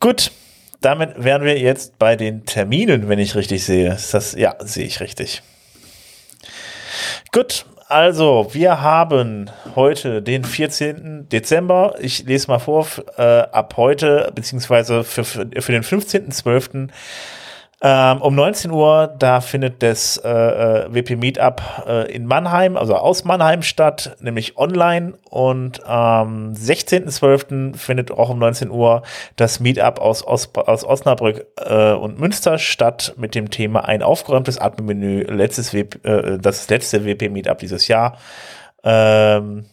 Gut, damit wären wir jetzt bei den Terminen, wenn ich richtig sehe. Ist das, ja, sehe ich richtig. Gut, also, wir haben heute den 14. Dezember. Ich lese mal vor, äh, ab heute, beziehungsweise für, für, für den 15.12. Ähm, um 19 Uhr, da findet das äh, äh WP Meetup äh, in Mannheim, also aus Mannheim statt, nämlich online. Und am ähm, 16.12. findet auch um 19 Uhr das Meetup aus, aus, aus Osnabrück äh, und Münster statt mit dem Thema ein aufgeräumtes Admin-Menü, letztes WP, äh, das letzte WP Meetup dieses Jahr. Ähm,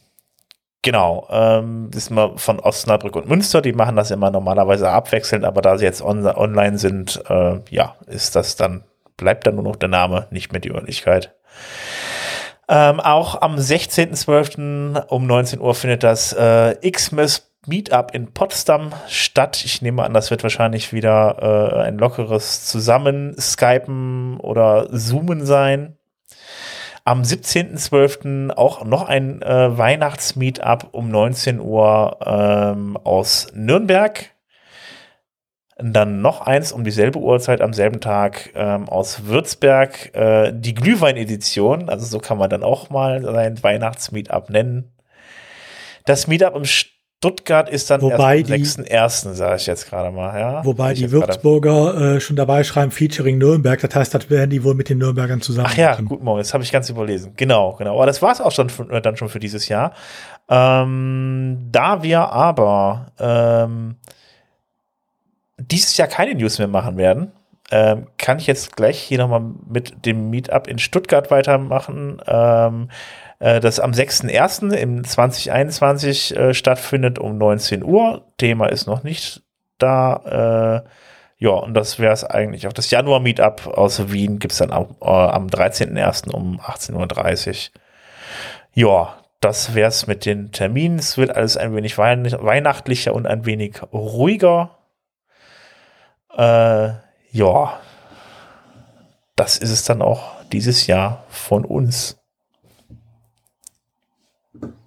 Genau, ähm, das ist mal von Osnabrück und Münster, die machen das immer normalerweise abwechselnd, aber da sie jetzt on online sind, äh, ja, ist das dann, bleibt dann nur noch der Name, nicht mehr die Örtlichkeit. Ähm, auch am 16.12. um 19 Uhr findet das äh, Xmas Meetup in Potsdam statt. Ich nehme an, das wird wahrscheinlich wieder äh, ein lockeres Zusammen-Skypen oder Zoomen sein. Am 17.12. auch noch ein äh, Weihnachts-Meetup um 19 Uhr ähm, aus Nürnberg. Dann noch eins um dieselbe Uhrzeit am selben Tag ähm, aus Würzberg. Äh, die Glühwein-Edition, also so kann man dann auch mal sein Weihnachts-Meetup nennen. Das Meetup im Stuttgart ist dann wobei erst am 6.1., sage ich jetzt gerade mal. Ja? Wobei die Würzburger äh, schon dabei schreiben, Featuring Nürnberg. Das heißt, das werden die wohl mit den Nürnbergern zusammen Ach ja, machen. guten Morgen, das habe ich ganz überlesen. Genau, genau. Aber das war es auch schon für, dann schon für dieses Jahr. Ähm, da wir aber ähm, dieses Jahr keine News mehr machen werden, ähm, kann ich jetzt gleich hier nochmal mit dem Meetup in Stuttgart weitermachen. Ähm, äh, das am 6.1. im 2021 äh, stattfindet um 19 Uhr. Thema ist noch nicht da. Äh, ja, und das wäre es eigentlich auch. Das Januar-Meetup aus Wien gibt es dann am, äh, am 13.01. um 18.30 Uhr. Ja, das wäre es mit den Terminen. Es wird alles ein wenig weihnachtlicher und ein wenig ruhiger. Äh, ja, das ist es dann auch dieses Jahr von uns.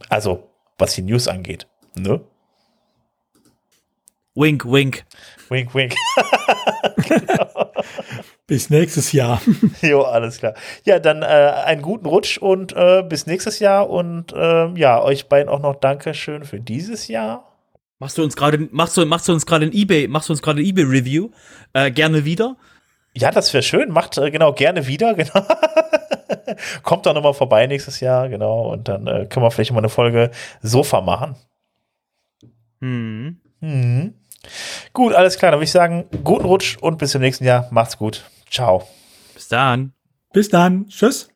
Also, was die News angeht. Ne? Wink, wink. Wink, wink. genau. [laughs] [laughs] Bis nächstes Jahr. [laughs] jo, alles klar. Ja, dann äh, einen guten Rutsch und äh, bis nächstes Jahr und äh, ja, euch beiden auch noch Dankeschön für dieses Jahr. Machst du uns gerade, machst du, machst du uns gerade ein eBay, machst du uns gerade ein eBay Review? Äh, gerne wieder? Ja, das wäre schön. Macht äh, genau gerne wieder. [laughs] Genau. Kommt doch nochmal vorbei nächstes Jahr, genau. Und dann äh, können wir vielleicht mal eine Folge Sofa machen. Mhm. Mhm. Gut, alles klar. Dann würde ich sagen, guten Rutsch und bis zum nächsten Jahr. Macht's gut. Ciao. Bis dann. Bis dann. Tschüss.